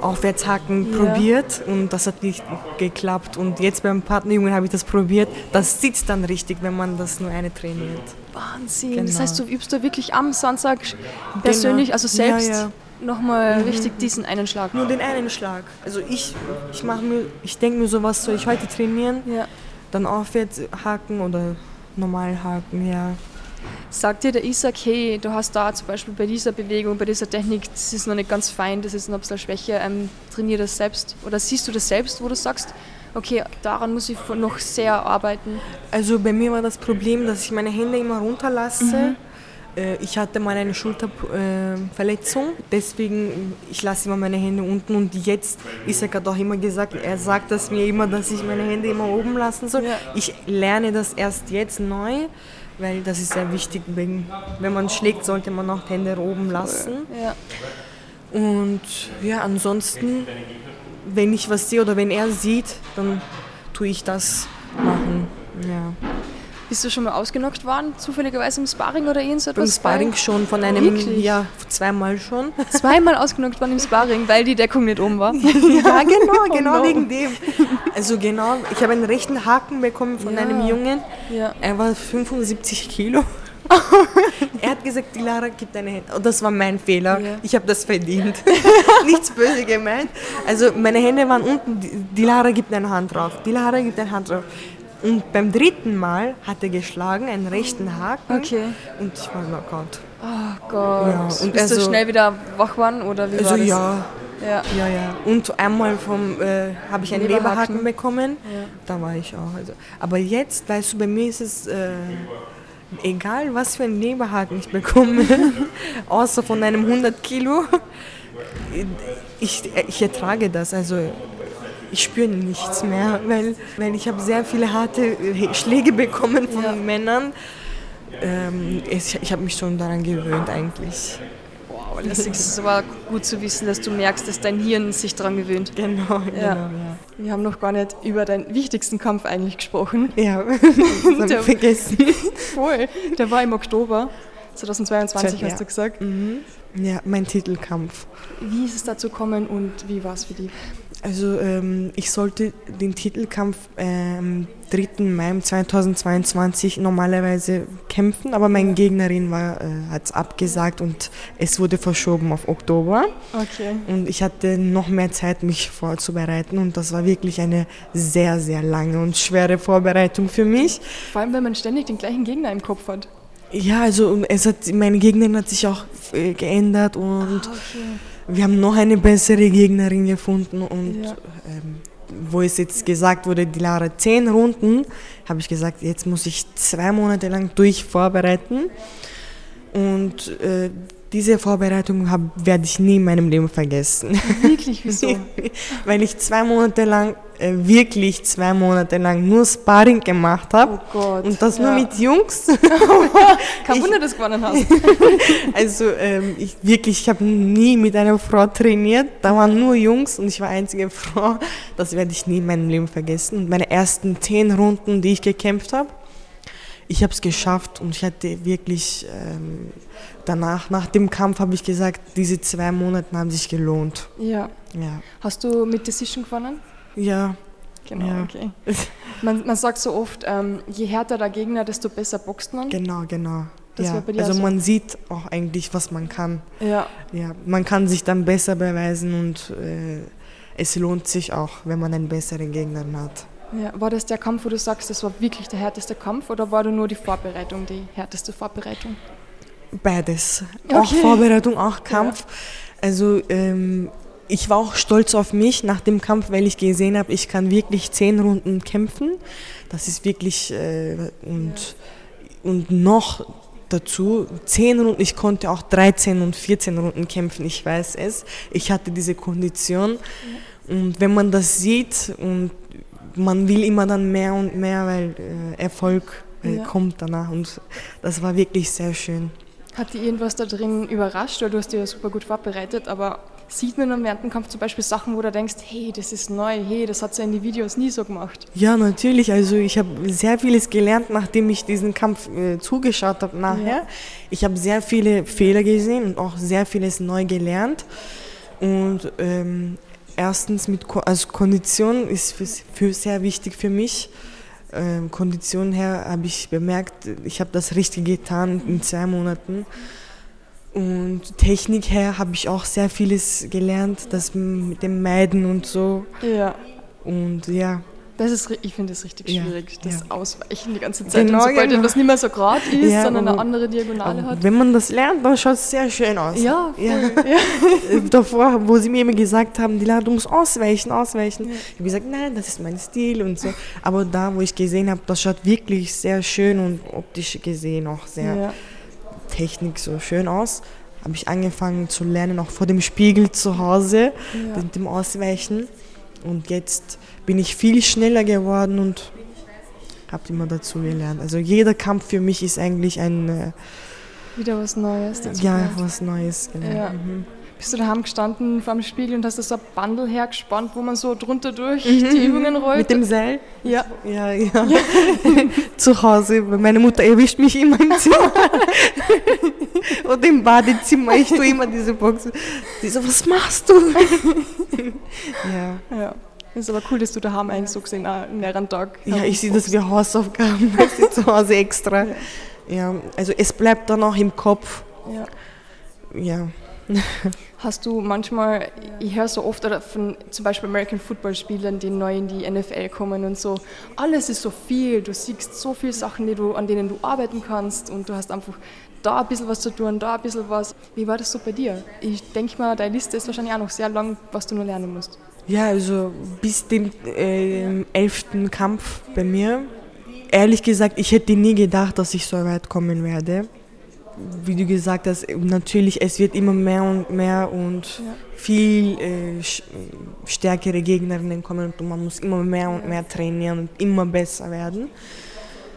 Speaker 2: Aufwärtshaken
Speaker 1: Ja.
Speaker 2: probiert und das hat nicht geklappt. Und jetzt beim Partnerjungen habe ich das probiert. Das sitzt dann richtig, wenn man das nur eine trainiert.
Speaker 1: Wahnsinn. Das
Speaker 2: Genau.
Speaker 1: heißt, du übst da wirklich am Samstag persönlich,
Speaker 2: Genau.
Speaker 1: also selbst.
Speaker 2: Ja, ja.
Speaker 1: Nochmal richtig diesen einen Schlag.
Speaker 2: Nur den einen Schlag. Also ich, ich mache mir, ich denke mir so, was soll ich heute trainieren?
Speaker 1: Ja.
Speaker 2: Dann aufwärts haken oder normal haken, ja.
Speaker 1: Sagt dir der Isaac, hey, du hast da zum Beispiel bei dieser Bewegung, bei dieser Technik, das ist noch nicht ganz fein, das ist noch ein bisschen Schwäche, ähm, trainier das selbst? Oder siehst du das selbst, wo du sagst, okay, daran muss ich noch sehr arbeiten?
Speaker 2: Also bei mir war das Problem, dass ich meine Hände immer runterlasse. Äh, Ich hatte mal eine Schulterverletzung, deswegen ich lasse immer meine Hände unten und jetzt, Isaac hat auch immer gesagt, er sagt das mir immer, dass ich meine Hände immer oben lassen soll.
Speaker 1: Ja.
Speaker 2: Ich lerne das erst jetzt neu, weil das ist sehr wichtig, wegen, wenn man schlägt, sollte man auch die Hände oben lassen.
Speaker 1: Ja.
Speaker 2: Und ja, ansonsten, wenn ich was sehe oder wenn er sieht, dann tue ich das machen. Ja.
Speaker 1: Bist du schon mal ausgenockt worden, zufälligerweise im Sparring oder irgend so etwas?
Speaker 2: Sparring schon von einem,
Speaker 1: Wirklich?
Speaker 2: ja, zweimal schon.
Speaker 1: Zweimal ausgenockt worden im Sparring, weil die Deckung nicht oben war.
Speaker 2: Ja, genau,
Speaker 1: Oh
Speaker 2: genau
Speaker 1: no.
Speaker 2: wegen dem. Also genau, ich habe einen rechten Haken bekommen von
Speaker 1: Ja.
Speaker 2: einem Jungen.
Speaker 1: Ja.
Speaker 2: Er war 75 Kilo. er hat gesagt, die Lara gibt eine Hände. Und das war mein Fehler.
Speaker 1: Ja.
Speaker 2: Ich habe das verdient. Nichts böse gemeint. Also meine Hände waren unten. Die Lara gibt eine Hand drauf. Die Lara gibt eine Hand drauf. Und beim dritten Mal hat er geschlagen, einen rechten Haken.
Speaker 1: Okay.
Speaker 2: Und ich war Knockout.
Speaker 1: Oh Gott.
Speaker 2: Ja, und
Speaker 1: Bist du
Speaker 2: also-
Speaker 1: schnell wieder wach geworden oder wie
Speaker 2: Also
Speaker 1: war das?
Speaker 2: ja,
Speaker 1: Ja.
Speaker 2: Ja, ja. Und einmal vom, äh, habe ich einen
Speaker 1: Leberhaken.
Speaker 2: Leberhaken bekommen.
Speaker 1: Ja.
Speaker 2: Da war ich auch. Also. Aber jetzt, weißt du, bei mir ist es äh, egal, was für einen Leberhaken ich bekomme, außer von einem 100 Kilo. Ich, ich ertrage das. Also ich spüre nichts mehr, weil, weil ich habe sehr viele harte äh, Schläge bekommen von
Speaker 1: Ja.
Speaker 2: Männern. Ähm, ich ich habe mich schon daran gewöhnt eigentlich.
Speaker 1: Wow, das ist aber gut zu wissen, dass du merkst, dass dein Hirn sich daran gewöhnt.
Speaker 2: Genau, genau, ja.
Speaker 1: Wir haben noch gar nicht über deinen wichtigsten Kampf eigentlich gesprochen.
Speaker 2: Ja, das
Speaker 1: Der-
Speaker 2: vergessen.
Speaker 1: Voll. Der war im Oktober 2022,
Speaker 2: Ja.
Speaker 1: hast du gesagt.
Speaker 2: Mhm. Ja, mein Titelkampf.
Speaker 1: Wie ist es dazu gekommen und wie war es für dich?
Speaker 2: Also ähm, ich sollte den Titelkampf ähm, 3. Mai 2022 normalerweise kämpfen, aber meine Gegnerin war, äh, hat es abgesagt und es wurde verschoben auf Oktober.
Speaker 1: Okay.
Speaker 2: Und ich hatte noch mehr Zeit, mich vorzubereiten und das war wirklich eine sehr, sehr lange und schwere Vorbereitung für mich.
Speaker 1: Vor allem, wenn man ständig den gleichen Gegner im Kopf hat.
Speaker 2: Ja, also es hat, meine Gegnerin hat sich auch äh, geändert und
Speaker 1: okay.
Speaker 2: Wir haben noch eine bessere Gegnerin gefunden und
Speaker 1: Ja.
Speaker 2: ähm, wo es jetzt gesagt wurde, die Lara zehn Runden, habe ich gesagt, jetzt muss ich zwei Monate lang durch vorbereiten und äh, diese Vorbereitung hab, werde ich nie in meinem Leben vergessen,
Speaker 1: Wirklich, wieso?
Speaker 2: weil ich zwei Monate lang, wirklich zwei Monate lang nur Sparring gemacht habe.
Speaker 1: Oh Gott.
Speaker 2: Und das nur
Speaker 1: Ja.
Speaker 2: mit Jungs.
Speaker 1: Kein Wunder, dass du gewonnen hast.
Speaker 2: Also ähm, ich wirklich, ich habe nie mit einer Frau trainiert. Da waren nur Jungs und ich war einzige Frau. Das werde ich nie in meinem Leben vergessen. Und meine ersten zehn Runden, die ich gekämpft habe, ich habe es geschafft und ich hatte wirklich ähm, danach, nach dem Kampf habe ich gesagt, diese zwei Monate haben sich gelohnt.
Speaker 1: Ja.
Speaker 2: Ja,
Speaker 1: Hast du mit Decision gewonnen?
Speaker 2: Ja,
Speaker 1: Genau,
Speaker 2: Ja.
Speaker 1: okay. Man, man sagt so oft, ähm, je härter der Gegner, desto besser boxt man.
Speaker 2: genau, genau.
Speaker 1: Das
Speaker 2: ja. also
Speaker 1: auch so?
Speaker 2: man sieht auch eigentlich, was man kann.
Speaker 1: Ja.
Speaker 2: Ja, man kann sich dann besser beweisen und äh, es lohnt sich auch, wenn man einen besseren Gegner hat.
Speaker 1: ja. War das der Kampf, wo du sagst, das war wirklich der härteste Kampf oder war da nur die Vorbereitung die härteste Vorbereitung?
Speaker 2: Beides. Auch
Speaker 1: Okay.
Speaker 2: Vorbereitung, auch Kampf. Also ähm, ich war auch stolz auf mich nach dem Kampf, weil ich gesehen habe, ich kann wirklich zehn Runden kämpfen. Das ist wirklich äh, und, und noch dazu zehn Runden. Ich konnte auch 13 und 14 Runden kämpfen. Ich weiß es. Ich hatte diese Kondition. Und wenn man das sieht und man will immer dann mehr und mehr, weil äh, Erfolg äh,
Speaker 1: Ja.
Speaker 2: kommt danach. Und das war wirklich sehr schön.
Speaker 1: Hat dich irgendwas da drin überrascht? Weil du hast dich ja super gut vorbereitet, aber sieht man am während dem Kampf zum Beispiel Sachen, wo du denkst, hey, das ist neu, hey, das hat sie in die Videos nie so gemacht.
Speaker 2: Ja, natürlich. Also ich habe sehr vieles gelernt, nachdem ich diesen Kampf äh, zugeschaut habe nachher.
Speaker 1: Ja.
Speaker 2: Ich habe sehr viele Fehler gesehen und auch sehr vieles neu gelernt. Und ähm, erstens mit Ko also Kondition ist für, für sehr wichtig für mich. Ähm, Kondition her habe ich bemerkt, ich habe das richtig getan in zwei Monaten. Und Technik her habe ich auch sehr vieles gelernt, das mit dem Meiden und so.
Speaker 1: Ja.
Speaker 2: Und ja,
Speaker 1: Das ist, ich finde das richtig
Speaker 2: Ja,
Speaker 1: schwierig, das
Speaker 2: ja.
Speaker 1: Ausweichen die ganze Zeit.
Speaker 2: Genau,
Speaker 1: und sobald
Speaker 2: genau.
Speaker 1: etwas nicht mehr so gerade ist,
Speaker 2: Ja,
Speaker 1: sondern eine andere Diagonale hat.
Speaker 2: wenn man das lernt, dann schaut es sehr schön aus.
Speaker 1: Ja, voll.
Speaker 2: Ja.
Speaker 1: Ja.
Speaker 2: Davor, wo sie mir immer gesagt haben, die Lara, du musst ausweichen, ausweichen.
Speaker 1: Ja.
Speaker 2: Ich habe gesagt, nein, das ist mein Stil und so. Aber da, wo ich gesehen habe, das schaut wirklich sehr schön und optisch gesehen auch sehr
Speaker 1: Ja.
Speaker 2: Technik so schön aus. Habe ich angefangen zu lernen, auch vor dem Spiegel zu Hause,
Speaker 1: Ja.
Speaker 2: mit dem Ausweichen. Und jetzt bin ich viel schneller geworden und habe immer dazu gelernt. Also jeder Kampf für mich ist eigentlich ein, äh,
Speaker 1: Wieder was Neues. dazu
Speaker 2: ja, was Neues. Genau.
Speaker 1: Ja.
Speaker 2: Mhm.
Speaker 1: Bist du daheim gestanden vor dem Spiegel und hast da so ein Bundle hergespannt, wo man so drunter durch
Speaker 2: Mhm,
Speaker 1: die Übungen rollt?
Speaker 2: Mit dem Seil?
Speaker 1: ja.
Speaker 2: Ja, ja. Zu Hause, meine Mutter erwischt mich immer im Zimmer. Oder im Badezimmer. Ich tue immer diese Box. Die so, was machst du? ja.
Speaker 1: ja. Ist aber cool, dass du daheim eigentlich so gesehen auch einen leeren Tag
Speaker 2: ja, ich sehe das wie Hausaufgaben, weißt du, zu Hause extra. Ja, also es bleibt dann auch im Kopf.
Speaker 1: Ja.
Speaker 2: Ja.
Speaker 1: Hast du manchmal, ich höre so oft von zum Beispiel American Football Spielern, die neu in die NFL kommen und so, alles ist so viel, du siehst so viele Sachen, die du, an denen du arbeiten kannst und du hast einfach da ein bisschen was zu tun, da ein bisschen was. Wie war das so bei dir? Ich denke mal, deine Liste ist wahrscheinlich auch noch sehr lang, was du nur lernen musst.
Speaker 2: Ja, also bis dem äh, elften Kampf bei mir. Ehrlich gesagt, ich hätte nie gedacht, dass ich so weit kommen werde. Wie du gesagt hast, natürlich, es wird immer mehr und mehr und
Speaker 1: Ja.
Speaker 2: viel äh, sch- stärkere Gegnerinnen kommen und man muss immer mehr und mehr trainieren und immer besser werden.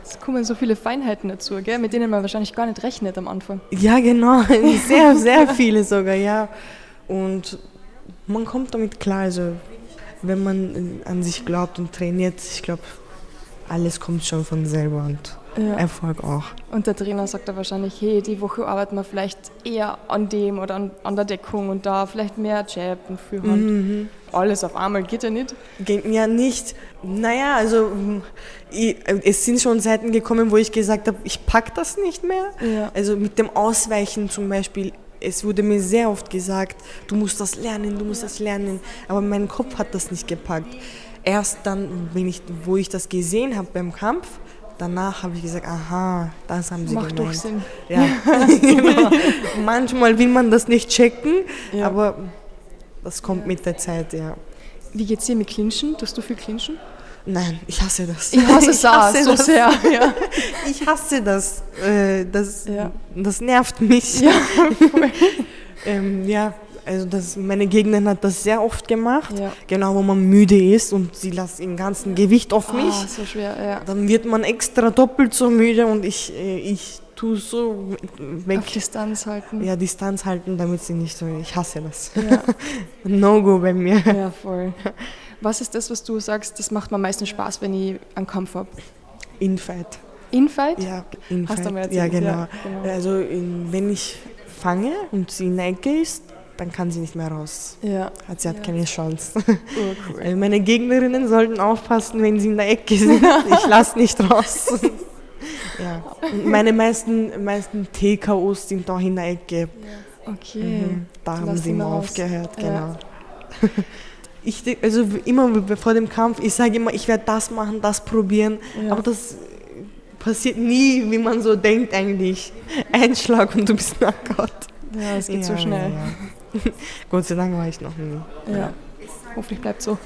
Speaker 1: Es kommen so viele Feinheiten dazu, gell, mit denen man wahrscheinlich gar nicht rechnet am Anfang.
Speaker 2: Ja, genau, sehr, sehr viele sogar, ja. Und man kommt damit klar, also wenn man äh, an sich glaubt und trainiert, ich glaube, alles kommt schon von selber und
Speaker 1: Ja.
Speaker 2: Erfolg auch.
Speaker 1: Und der Trainer sagt da wahrscheinlich, hey, die Woche arbeiten wir vielleicht eher an dem oder an, an der Deckung und da vielleicht mehr Jab und Führhand.
Speaker 2: Mhm.
Speaker 1: Alles auf einmal geht ja nicht.
Speaker 2: Geht mir nicht. Naja, also ich, es sind schon Zeiten gekommen, wo ich gesagt habe, ich pack das nicht mehr.
Speaker 1: Ja.
Speaker 2: Also mit dem Ausweichen zum Beispiel, es wurde mir sehr oft gesagt, du musst das lernen, du musst das lernen. Aber mein Kopf hat das nicht gepackt. Erst dann, wenn ich, wo ich das gesehen habe beim Kampf, danach habe ich gesagt, aha, das haben sie
Speaker 1: Macht doch
Speaker 2: gemeint.
Speaker 1: Sinn.
Speaker 2: Ja, genau. Manchmal will man das nicht checken,
Speaker 1: Ja.
Speaker 2: aber das kommt mit der Zeit, ja.
Speaker 1: Wie geht's dir mit Clinchen? Tust du viel Clinchen?
Speaker 2: Nein, ich hasse das.
Speaker 1: Ich hasse auch
Speaker 2: hasse
Speaker 1: so
Speaker 2: das.
Speaker 1: sehr. Ja.
Speaker 2: Ich hasse das. Äh, das,
Speaker 1: Ja.
Speaker 2: das nervt mich.
Speaker 1: Ja,
Speaker 2: ähm, ja, also das, meine Gegnerin hat das sehr oft gemacht.
Speaker 1: Ja.
Speaker 2: Genau, wo man müde ist und sie lässt im ganzen Gewicht auf mich.
Speaker 1: Ah, so schwer, ja.
Speaker 2: Dann wird man extra doppelt so müde und ich, äh, ich tue so weg.
Speaker 1: Auf Distanz halten.
Speaker 2: Ja, Distanz halten, damit sie nicht so. Ich hasse das.
Speaker 1: Ja.
Speaker 2: No-Go bei mir.
Speaker 1: ja, voll. Was ist das, was du sagst, das macht mir am meisten Spaß, wenn ich einen Kampf habe?
Speaker 2: Infight.
Speaker 1: Infight?
Speaker 2: Ja, Infight.
Speaker 1: Hast du mir
Speaker 2: ja,
Speaker 1: erzählt,
Speaker 2: genau.
Speaker 1: ja, genau.
Speaker 2: Also in, wenn ich fange und sie in Ecke ist, dann kann sie nicht mehr raus.
Speaker 1: Ja,
Speaker 2: Hat sie hat
Speaker 1: Ja.
Speaker 2: keine Chance.
Speaker 1: urcool.
Speaker 2: Also meine Gegnerinnen sollten aufpassen, wenn sie in der Ecke sind. Ich lasse nicht raus. ja. Und meine meisten, meisten TKOs sind auch in der Ecke.
Speaker 1: Okay.
Speaker 2: Mhm. Da haben
Speaker 1: Lass
Speaker 2: sie immer
Speaker 1: mal raus.
Speaker 2: aufgehört,
Speaker 1: Ja.
Speaker 2: genau. Ich, also immer vor dem Kampf, ich sage immer, ich werde das machen, das probieren,
Speaker 1: Ja.
Speaker 2: aber das passiert nie, wie man so denkt eigentlich. Ein Schlag und du bist Knockout.
Speaker 1: Ja, es geht so
Speaker 2: Ja,
Speaker 1: schnell.
Speaker 2: Ja, ja. Gott sei Dank war ich noch nie.
Speaker 1: Ja. Hoffentlich bleibt so.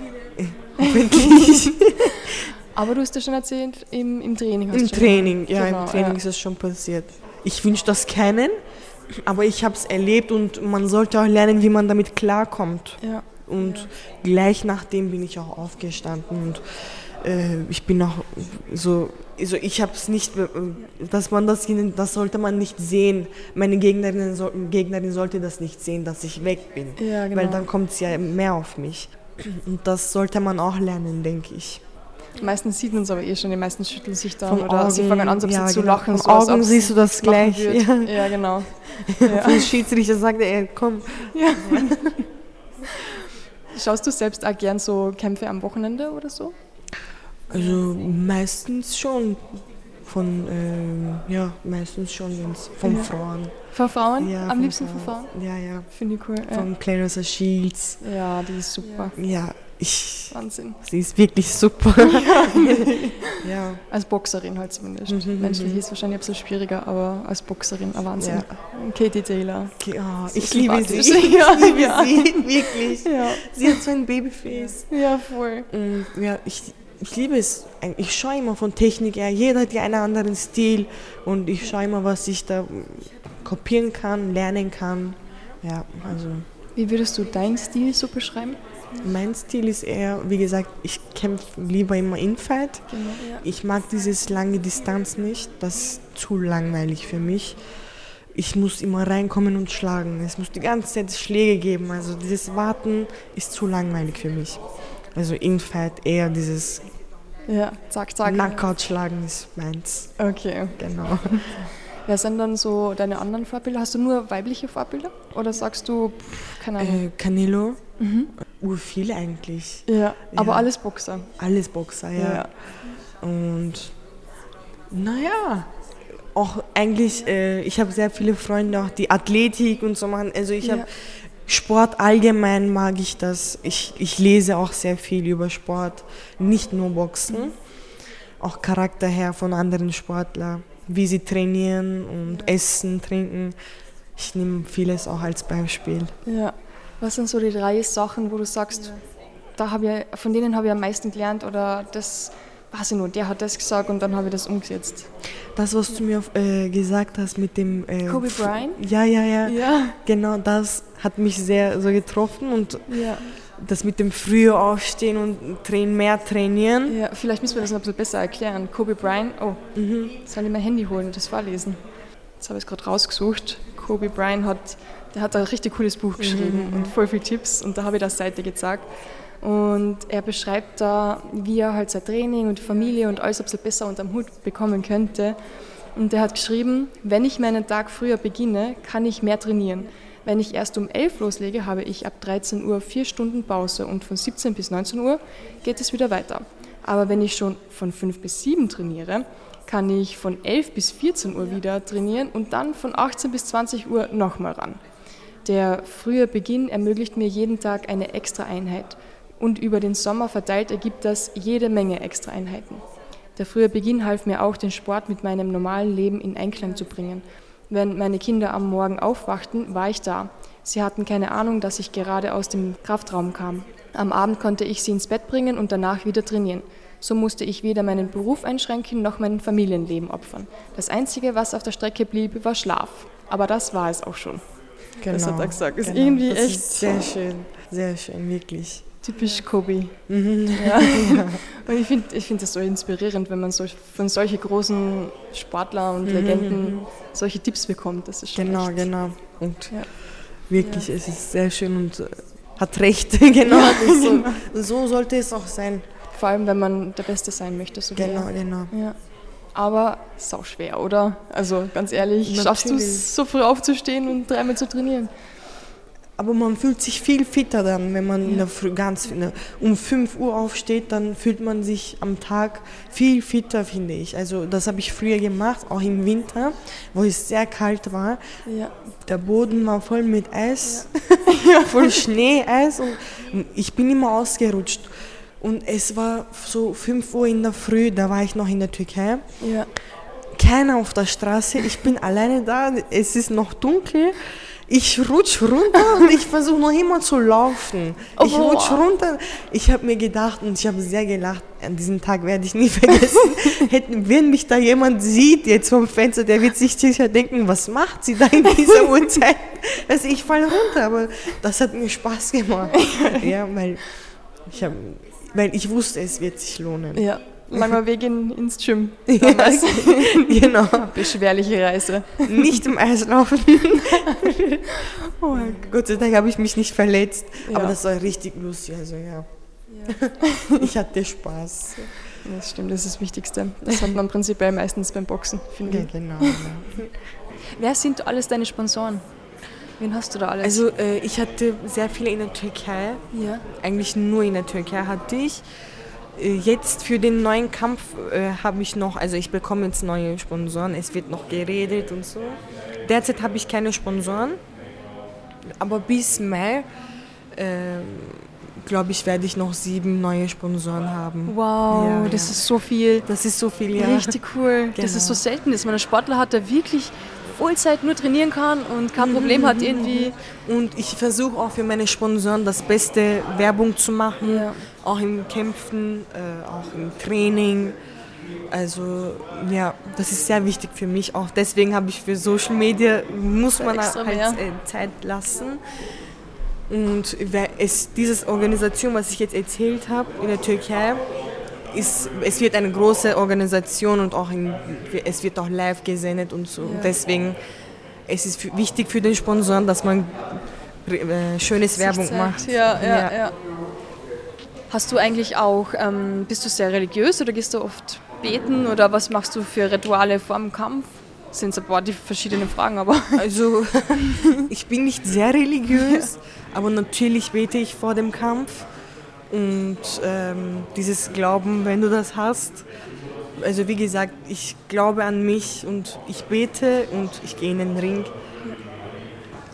Speaker 2: Hoffentlich.
Speaker 1: Aber du hast ja schon erzählt, im, im Training hast
Speaker 2: Im
Speaker 1: du schon
Speaker 2: Training, ja,
Speaker 1: Genau,
Speaker 2: im Training
Speaker 1: ja.
Speaker 2: ist es schon passiert. Ich wünsche das kennen, aber ich habe es erlebt und man sollte auch lernen, wie man damit klarkommt.
Speaker 1: Ja.
Speaker 2: Und gleich nachdem bin ich auch aufgestanden und äh, ich bin auch so, also ich habe es nicht, dass man das, das sollte man nicht sehen. Meine Gegnerin, Gegnerin sollte das nicht sehen, dass ich weg bin,
Speaker 1: Ja, genau.
Speaker 2: weil dann kommt es ja mehr auf mich. Und das sollte man auch lernen, denke ich.
Speaker 1: Meistens sieht man es aber eh schon, die meisten schütteln sich
Speaker 2: Von
Speaker 1: oder sie
Speaker 2: Augen,
Speaker 1: fangen an, so ein bisschen
Speaker 2: ja,
Speaker 1: zu
Speaker 2: genau.
Speaker 1: lachen.
Speaker 2: Von
Speaker 1: so,
Speaker 2: Augen siehst du das gleich, ja.
Speaker 1: ja, genau.
Speaker 2: Ja.
Speaker 1: Ja.
Speaker 2: Der Schiedsrichter sagt, ey, komm.
Speaker 1: Schaust du selbst auch gern so Kämpfe am Wochenende oder so?
Speaker 2: Also meistens schon. von, ähm, ja, meistens schon wenn's von
Speaker 1: Ja.
Speaker 2: Frauen.
Speaker 1: Von Frauen?
Speaker 2: Ja,
Speaker 1: Am liebsten von Frauen?
Speaker 2: Ja, ja.
Speaker 1: Finde ich cool. Ja.
Speaker 2: Von Clarissa Shields.
Speaker 1: ja, die ist super.
Speaker 2: Ja, ich,
Speaker 1: Wahnsinn.
Speaker 2: sie ist wirklich super. ja.
Speaker 1: Als Boxerin halt zumindest.
Speaker 2: Mhm,
Speaker 1: Menschlich
Speaker 2: mhm.
Speaker 1: ist wahrscheinlich ein bisschen schwieriger, aber als Boxerin ein Wahnsinn.
Speaker 2: Ja.
Speaker 1: Katie Taylor.
Speaker 2: Okay, oh, ich liebe sie. Ich
Speaker 1: Ja,
Speaker 2: liebe
Speaker 1: ja.
Speaker 2: sie, wirklich.
Speaker 1: Ja,
Speaker 2: Sie hat so ein Babyface.
Speaker 1: ja voll.
Speaker 2: Ja, ich, ich liebe es. Ich schaue immer von Technik her. Jeder hat ja einen anderen Stil. Und ich schaue immer, was ich da kopieren kann, lernen kann. Ja, also
Speaker 1: Wie würdest du deinen Stil so beschreiben?
Speaker 2: mein Stil ist eher, wie gesagt, ich kämpfe lieber immer Infight.
Speaker 1: Genau, ja.
Speaker 2: Ich mag dieses lange Distanz nicht. Das ist zu langweilig für mich. Ich muss immer reinkommen und schlagen. Es muss die ganze Zeit Schläge geben. Also dieses Warten ist zu langweilig für mich. Also Infight eher dieses
Speaker 1: Ja, zack, zack.
Speaker 2: Knockout schlagen ist meins.
Speaker 1: Okay.
Speaker 2: Genau.
Speaker 1: Wer sind dann so deine anderen Vorbilder? Hast du nur weibliche Vorbilder? Oder sagst du, pff, keine Ahnung?
Speaker 2: Äh, Canelo,
Speaker 1: Mhm.
Speaker 2: ur viele eigentlich.
Speaker 1: Ja, aber
Speaker 2: ja.
Speaker 1: alles Boxer.
Speaker 2: Alles Boxer, ja. Und naja, auch eigentlich, äh, ich habe sehr viele Freunde, auch die Athletik und so machen. Also ich
Speaker 1: Ja.
Speaker 2: habe Sport allgemein mag ich das. Ich, ich lese auch sehr viel über Sport, nicht nur Boxen, auch Charakter her von anderen Sportlern, wie sie trainieren und essen, trinken. Ich nehme vieles auch als Beispiel.
Speaker 1: Ja. Was sind so die drei Sachen, wo du sagst, da habe ich, von denen habe ich am meisten gelernt oder das, weiß ich nur, der hat das gesagt und dann habe ich das umgesetzt.
Speaker 2: Das, was du mir äh, gesagt hast mit dem... Äh,
Speaker 1: Kobe Bryant?
Speaker 2: Ja, ja, ja,
Speaker 1: Ja.
Speaker 2: Genau, das hat mich sehr so getroffen und
Speaker 1: Ja.
Speaker 2: das mit dem früher aufstehen und train mehr trainieren.
Speaker 1: ja. Vielleicht müssen wir das noch ein bisschen besser erklären. Kobe Bryant, oh,
Speaker 2: Mhm.
Speaker 1: soll ich mein Handy holen und das vorlesen? Jetzt habe ich es gerade rausgesucht. Kobe Bryant hat, der hat ein richtig cooles Buch geschrieben und voll viele Tipps und da habe ich das Seite gezeigt. Und er beschreibt da, wie er halt sein Training und Familie und alles ein bisschen besser unterm Hut bekommen könnte. Und er hat geschrieben, wenn ich meinen Tag früher beginne, kann ich mehr trainieren. Wenn ich erst um 11 loslege, habe ich ab 13 Uhr vier Stunden Pause und von 17 bis 19 Uhr geht es wieder weiter. Aber wenn ich schon von 5 bis 7 trainiere, kann ich von 11 bis 14 Uhr wieder trainieren und dann von 18 bis 20 Uhr nochmal ran. Der frühe Beginn ermöglicht mir jeden Tag eine extra Einheit und über den Sommer verteilt ergibt das jede Menge extra Einheiten. Der frühe Beginn half mir auch, den Sport mit meinem normalen Leben in Einklang zu bringen. Wenn meine Kinder am Morgen aufwachten, war ich da. Sie hatten keine Ahnung, dass ich gerade aus dem Kraftraum kam. Am Abend konnte ich sie ins Bett bringen und danach wieder trainieren. So musste ich weder meinen Beruf einschränken noch mein Familienleben opfern. Das Einzige, was auf der Strecke blieb, war Schlaf. Aber das war es auch schon. Das hat er gesagt. Ist irgendwie
Speaker 2: das
Speaker 1: echt
Speaker 2: Ist sehr schön, sehr schön, wirklich.
Speaker 1: Typisch Kobe.
Speaker 2: Mhm.
Speaker 1: Ja. Und ich finde ich find das so inspirierend, wenn man so, von solchen großen Sportlern und Legenden solche Tipps bekommt. Das ist schon
Speaker 2: Mhm, Genau,
Speaker 1: echt,
Speaker 2: genau. Und
Speaker 1: Ja.
Speaker 2: wirklich, es ist sehr schön und äh, hat recht. genau,
Speaker 1: Ja,
Speaker 2: so, so sollte es auch sein.
Speaker 1: Vor allem, wenn man der Beste sein möchte. So wie
Speaker 2: Genau,
Speaker 1: er.
Speaker 2: genau.
Speaker 1: Ja. Aber sau schwer, oder? Also ganz ehrlich, schaffst du
Speaker 2: Natürlich.
Speaker 1: es, so früh aufzustehen und dreimal zu trainieren?
Speaker 2: Aber man fühlt sich viel fitter dann, wenn man in der Früh ganz in der, um 5 Uhr aufsteht, dann fühlt man sich am Tag viel fitter, finde ich. Also das habe ich früher gemacht, auch im Winter, wo es sehr kalt war.
Speaker 1: Ja.
Speaker 2: Der Boden war voll mit Eis, voll Schnee, Eis und ich bin immer ausgerutscht. Und es war so 5 Uhr in der Früh, da war ich noch in der Türkei.
Speaker 1: Ja.
Speaker 2: Keiner auf der Straße, ich bin alleine da, es ist noch dunkel. Ich rutsch runter und ich versuche noch immer zu laufen. Ich
Speaker 1: Oh.
Speaker 2: rutsch runter. Ich habe mir gedacht und ich habe sehr gelacht. An diesem Tag werde ich nie vergessen. Hätten, wenn mich da jemand sieht jetzt vom Fenster, der wird sich sicher denken, was macht sie da in dieser Uhrzeit? Also ich falle runter, aber das hat mir Spaß gemacht. Ja, weil ich, hab, weil ich wusste, es wird sich lohnen.
Speaker 1: ja. Langer Weg in, ins Gym.
Speaker 2: Ja, genau.
Speaker 1: Beschwerliche Reise.
Speaker 2: Nicht im Eis laufen.
Speaker 1: Oh mein
Speaker 2: Gott sei Dank habe ich mich nicht verletzt.
Speaker 1: Ja.
Speaker 2: Aber das war richtig lustig. Also ja, ich hatte Spaß.
Speaker 1: Das stimmt, das ist das Wichtigste. Das hat man prinzipiell meistens beim Boxen, finde
Speaker 2: Ja,
Speaker 1: ich.
Speaker 2: genau. Ja.
Speaker 1: Wer sind alles deine Sponsoren? Wen hast du da alles?
Speaker 2: Also äh, ich hatte sehr viele in der Türkei.
Speaker 1: ja.
Speaker 2: Eigentlich nur in der Türkei hatte ich. Äh, jetzt für den neuen Kampf äh, habe ich noch, also ich bekomme jetzt neue Sponsoren, es wird noch geredet und so. Derzeit habe ich keine Sponsoren, aber bis Mai, äh, glaube ich, werde ich noch sieben neue Sponsoren haben.
Speaker 1: Wow, ja, das ja. ist so viel.
Speaker 2: Das ist so viel, ja.
Speaker 1: Richtig cool. Genau. Das ist so selten, dass man einen Sportler hat, der wirklich Vollzeit nur trainieren kann und kein Problem hat irgendwie.
Speaker 2: Und ich versuche auch für meine Sponsoren das beste Werbung zu machen, ja. Auch im Kämpfen, äh, auch im Training. Also ja, das ist sehr wichtig für mich. Auch deswegen habe ich für Social Media muss man halt äh, Zeit lassen. Und es, diese Organisation, was ich jetzt erzählt habe in der Türkei, ist, es wird eine große Organisation und auch in, es wird auch live gesendet und so. Ja. deswegen es ist es wichtig für den Sponsoren, dass man äh, schönes Werbung macht.
Speaker 1: Ja, ja, ja, ja. Hast du eigentlich auch, ähm, bist du sehr religiös oder gehst du oft beten oder was machst du für Rituale vor dem Kampf? Das sind so ein paar die verschiedenen Fragen, aber.
Speaker 2: Also, ich bin nicht sehr religiös, aber natürlich bete ich vor dem Kampf. Und ähm, dieses Glauben, wenn du das hast, also wie gesagt, ich glaube an mich und ich bete und ich gehe in den Ring.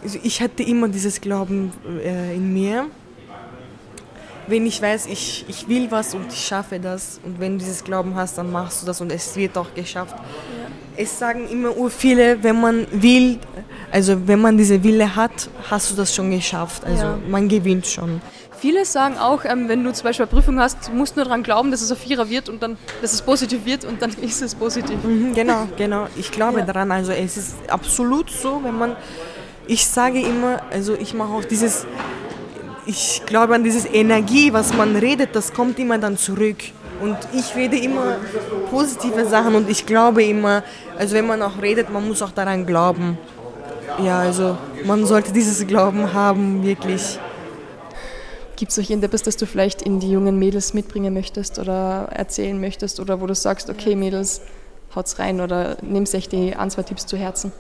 Speaker 2: Also ich hatte immer dieses Glauben äh, in mir. Wenn ich weiß, ich, ich will was und ich schaffe das und wenn du dieses Glauben hast, dann machst du das und es wird auch geschafft. Ja. Es sagen immer viele, wenn man will, also wenn man diese Wille hat, hast du das schon geschafft. Also ja. man gewinnt schon.
Speaker 1: Viele sagen auch, ähm, wenn du zum Beispiel eine Prüfung hast, du musst nur daran glauben, dass es ein Vierer wird und dann, dass es positiv wird und dann ist es positiv.
Speaker 2: Mhm, genau, genau. Ich glaube ja. daran. Also es ist absolut so, wenn man, ich sage immer, also ich mache auch dieses, ich glaube an diese Energie, was man redet, das kommt immer dann zurück. Und ich rede immer positive Sachen und ich glaube immer, also wenn man auch redet, man muss auch daran glauben. Ja, also man sollte dieses Glauben haben, wirklich.
Speaker 1: Gibt es noch irgendetwas, das du vielleicht in die jungen Mädels mitbringen möchtest oder erzählen möchtest oder wo du sagst, okay Mädels, haut's rein oder nimmst echt die ein, zwei Tipps zu Herzen?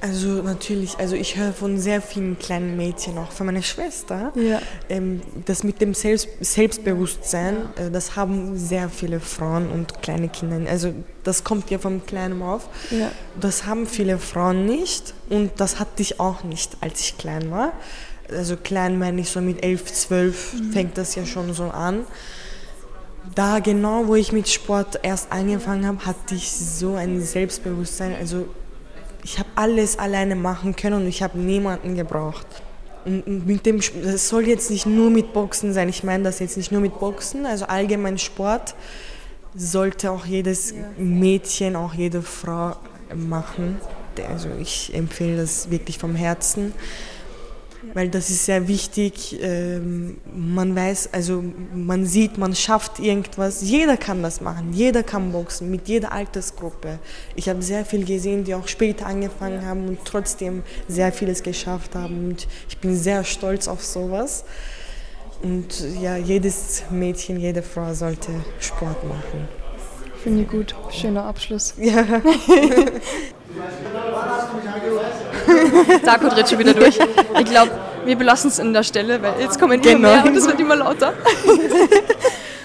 Speaker 2: Also natürlich, also ich höre von sehr vielen kleinen Mädchen, auch von meiner Schwester, ja. ähm, das mit dem Selbst Selbstbewusstsein, äh, das haben sehr viele Frauen und kleine Kinder. Also das kommt ja vom Kleinen auf. Ja. Das haben viele Frauen nicht und das hatte ich auch nicht, als ich klein war also klein meine ich so mit elf, zwölf mhm. fängt das ja schon so an. Da genau, wo ich mit Sport erst angefangen habe, hatte ich so ein Selbstbewusstsein. Also ich habe alles alleine machen können und ich habe niemanden gebraucht. Und mit dem, das soll jetzt nicht nur mit Boxen sein. Ich meine das jetzt nicht nur mit Boxen, also allgemein Sport sollte auch jedes Mädchen, auch jede Frau machen. Also ich empfehle das wirklich vom Herzen weil das ist sehr wichtig. Ähm, man weiß, also man sieht, man schafft irgendwas. Jeder kann das machen, jeder kann boxen, mit jeder Altersgruppe. Ich habe sehr viel gesehen, die auch später angefangen haben und trotzdem sehr vieles geschafft haben. Und ich bin sehr stolz auf sowas. Und ja, jedes Mädchen, jede Frau sollte Sport machen.
Speaker 1: Finde ich gut. Schöner Abschluss.
Speaker 2: Ja.
Speaker 1: Darko dreht schon wieder durch. Ich glaube, wir belassen es an der Stelle, weil jetzt kommen immer genau. mehr und es wird immer lauter.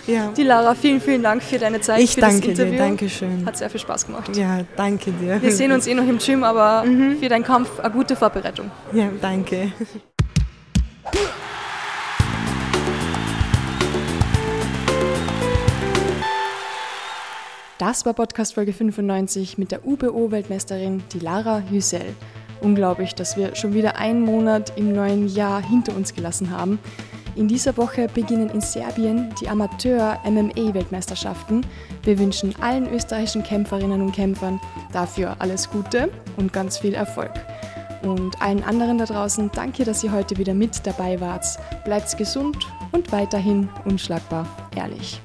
Speaker 1: Ja. Die Lara, vielen, vielen Dank für deine Zeit,
Speaker 2: ich
Speaker 1: für
Speaker 2: danke
Speaker 1: das Interview.
Speaker 2: Dir, danke schön.
Speaker 1: Hat sehr viel Spaß gemacht.
Speaker 2: Ja, danke dir.
Speaker 1: Wir sehen uns eh noch im Gym, aber mhm. für deinen Kampf eine gute Vorbereitung.
Speaker 2: Ja, danke.
Speaker 1: Das war Podcast Folge 95 mit der UBO-Weltmeisterin, die Lara Hüsel. Unglaublich, dass wir schon wieder einen Monat im neuen Jahr hinter uns gelassen haben. In dieser Woche beginnen in Serbien die Amateur-MMA-Weltmeisterschaften. Wir wünschen allen österreichischen Kämpferinnen und Kämpfern dafür alles Gute und ganz viel Erfolg. Und allen anderen da draußen, danke, dass ihr heute wieder mit dabei wart. Bleibt gesund und weiterhin unschlagbar ehrlich.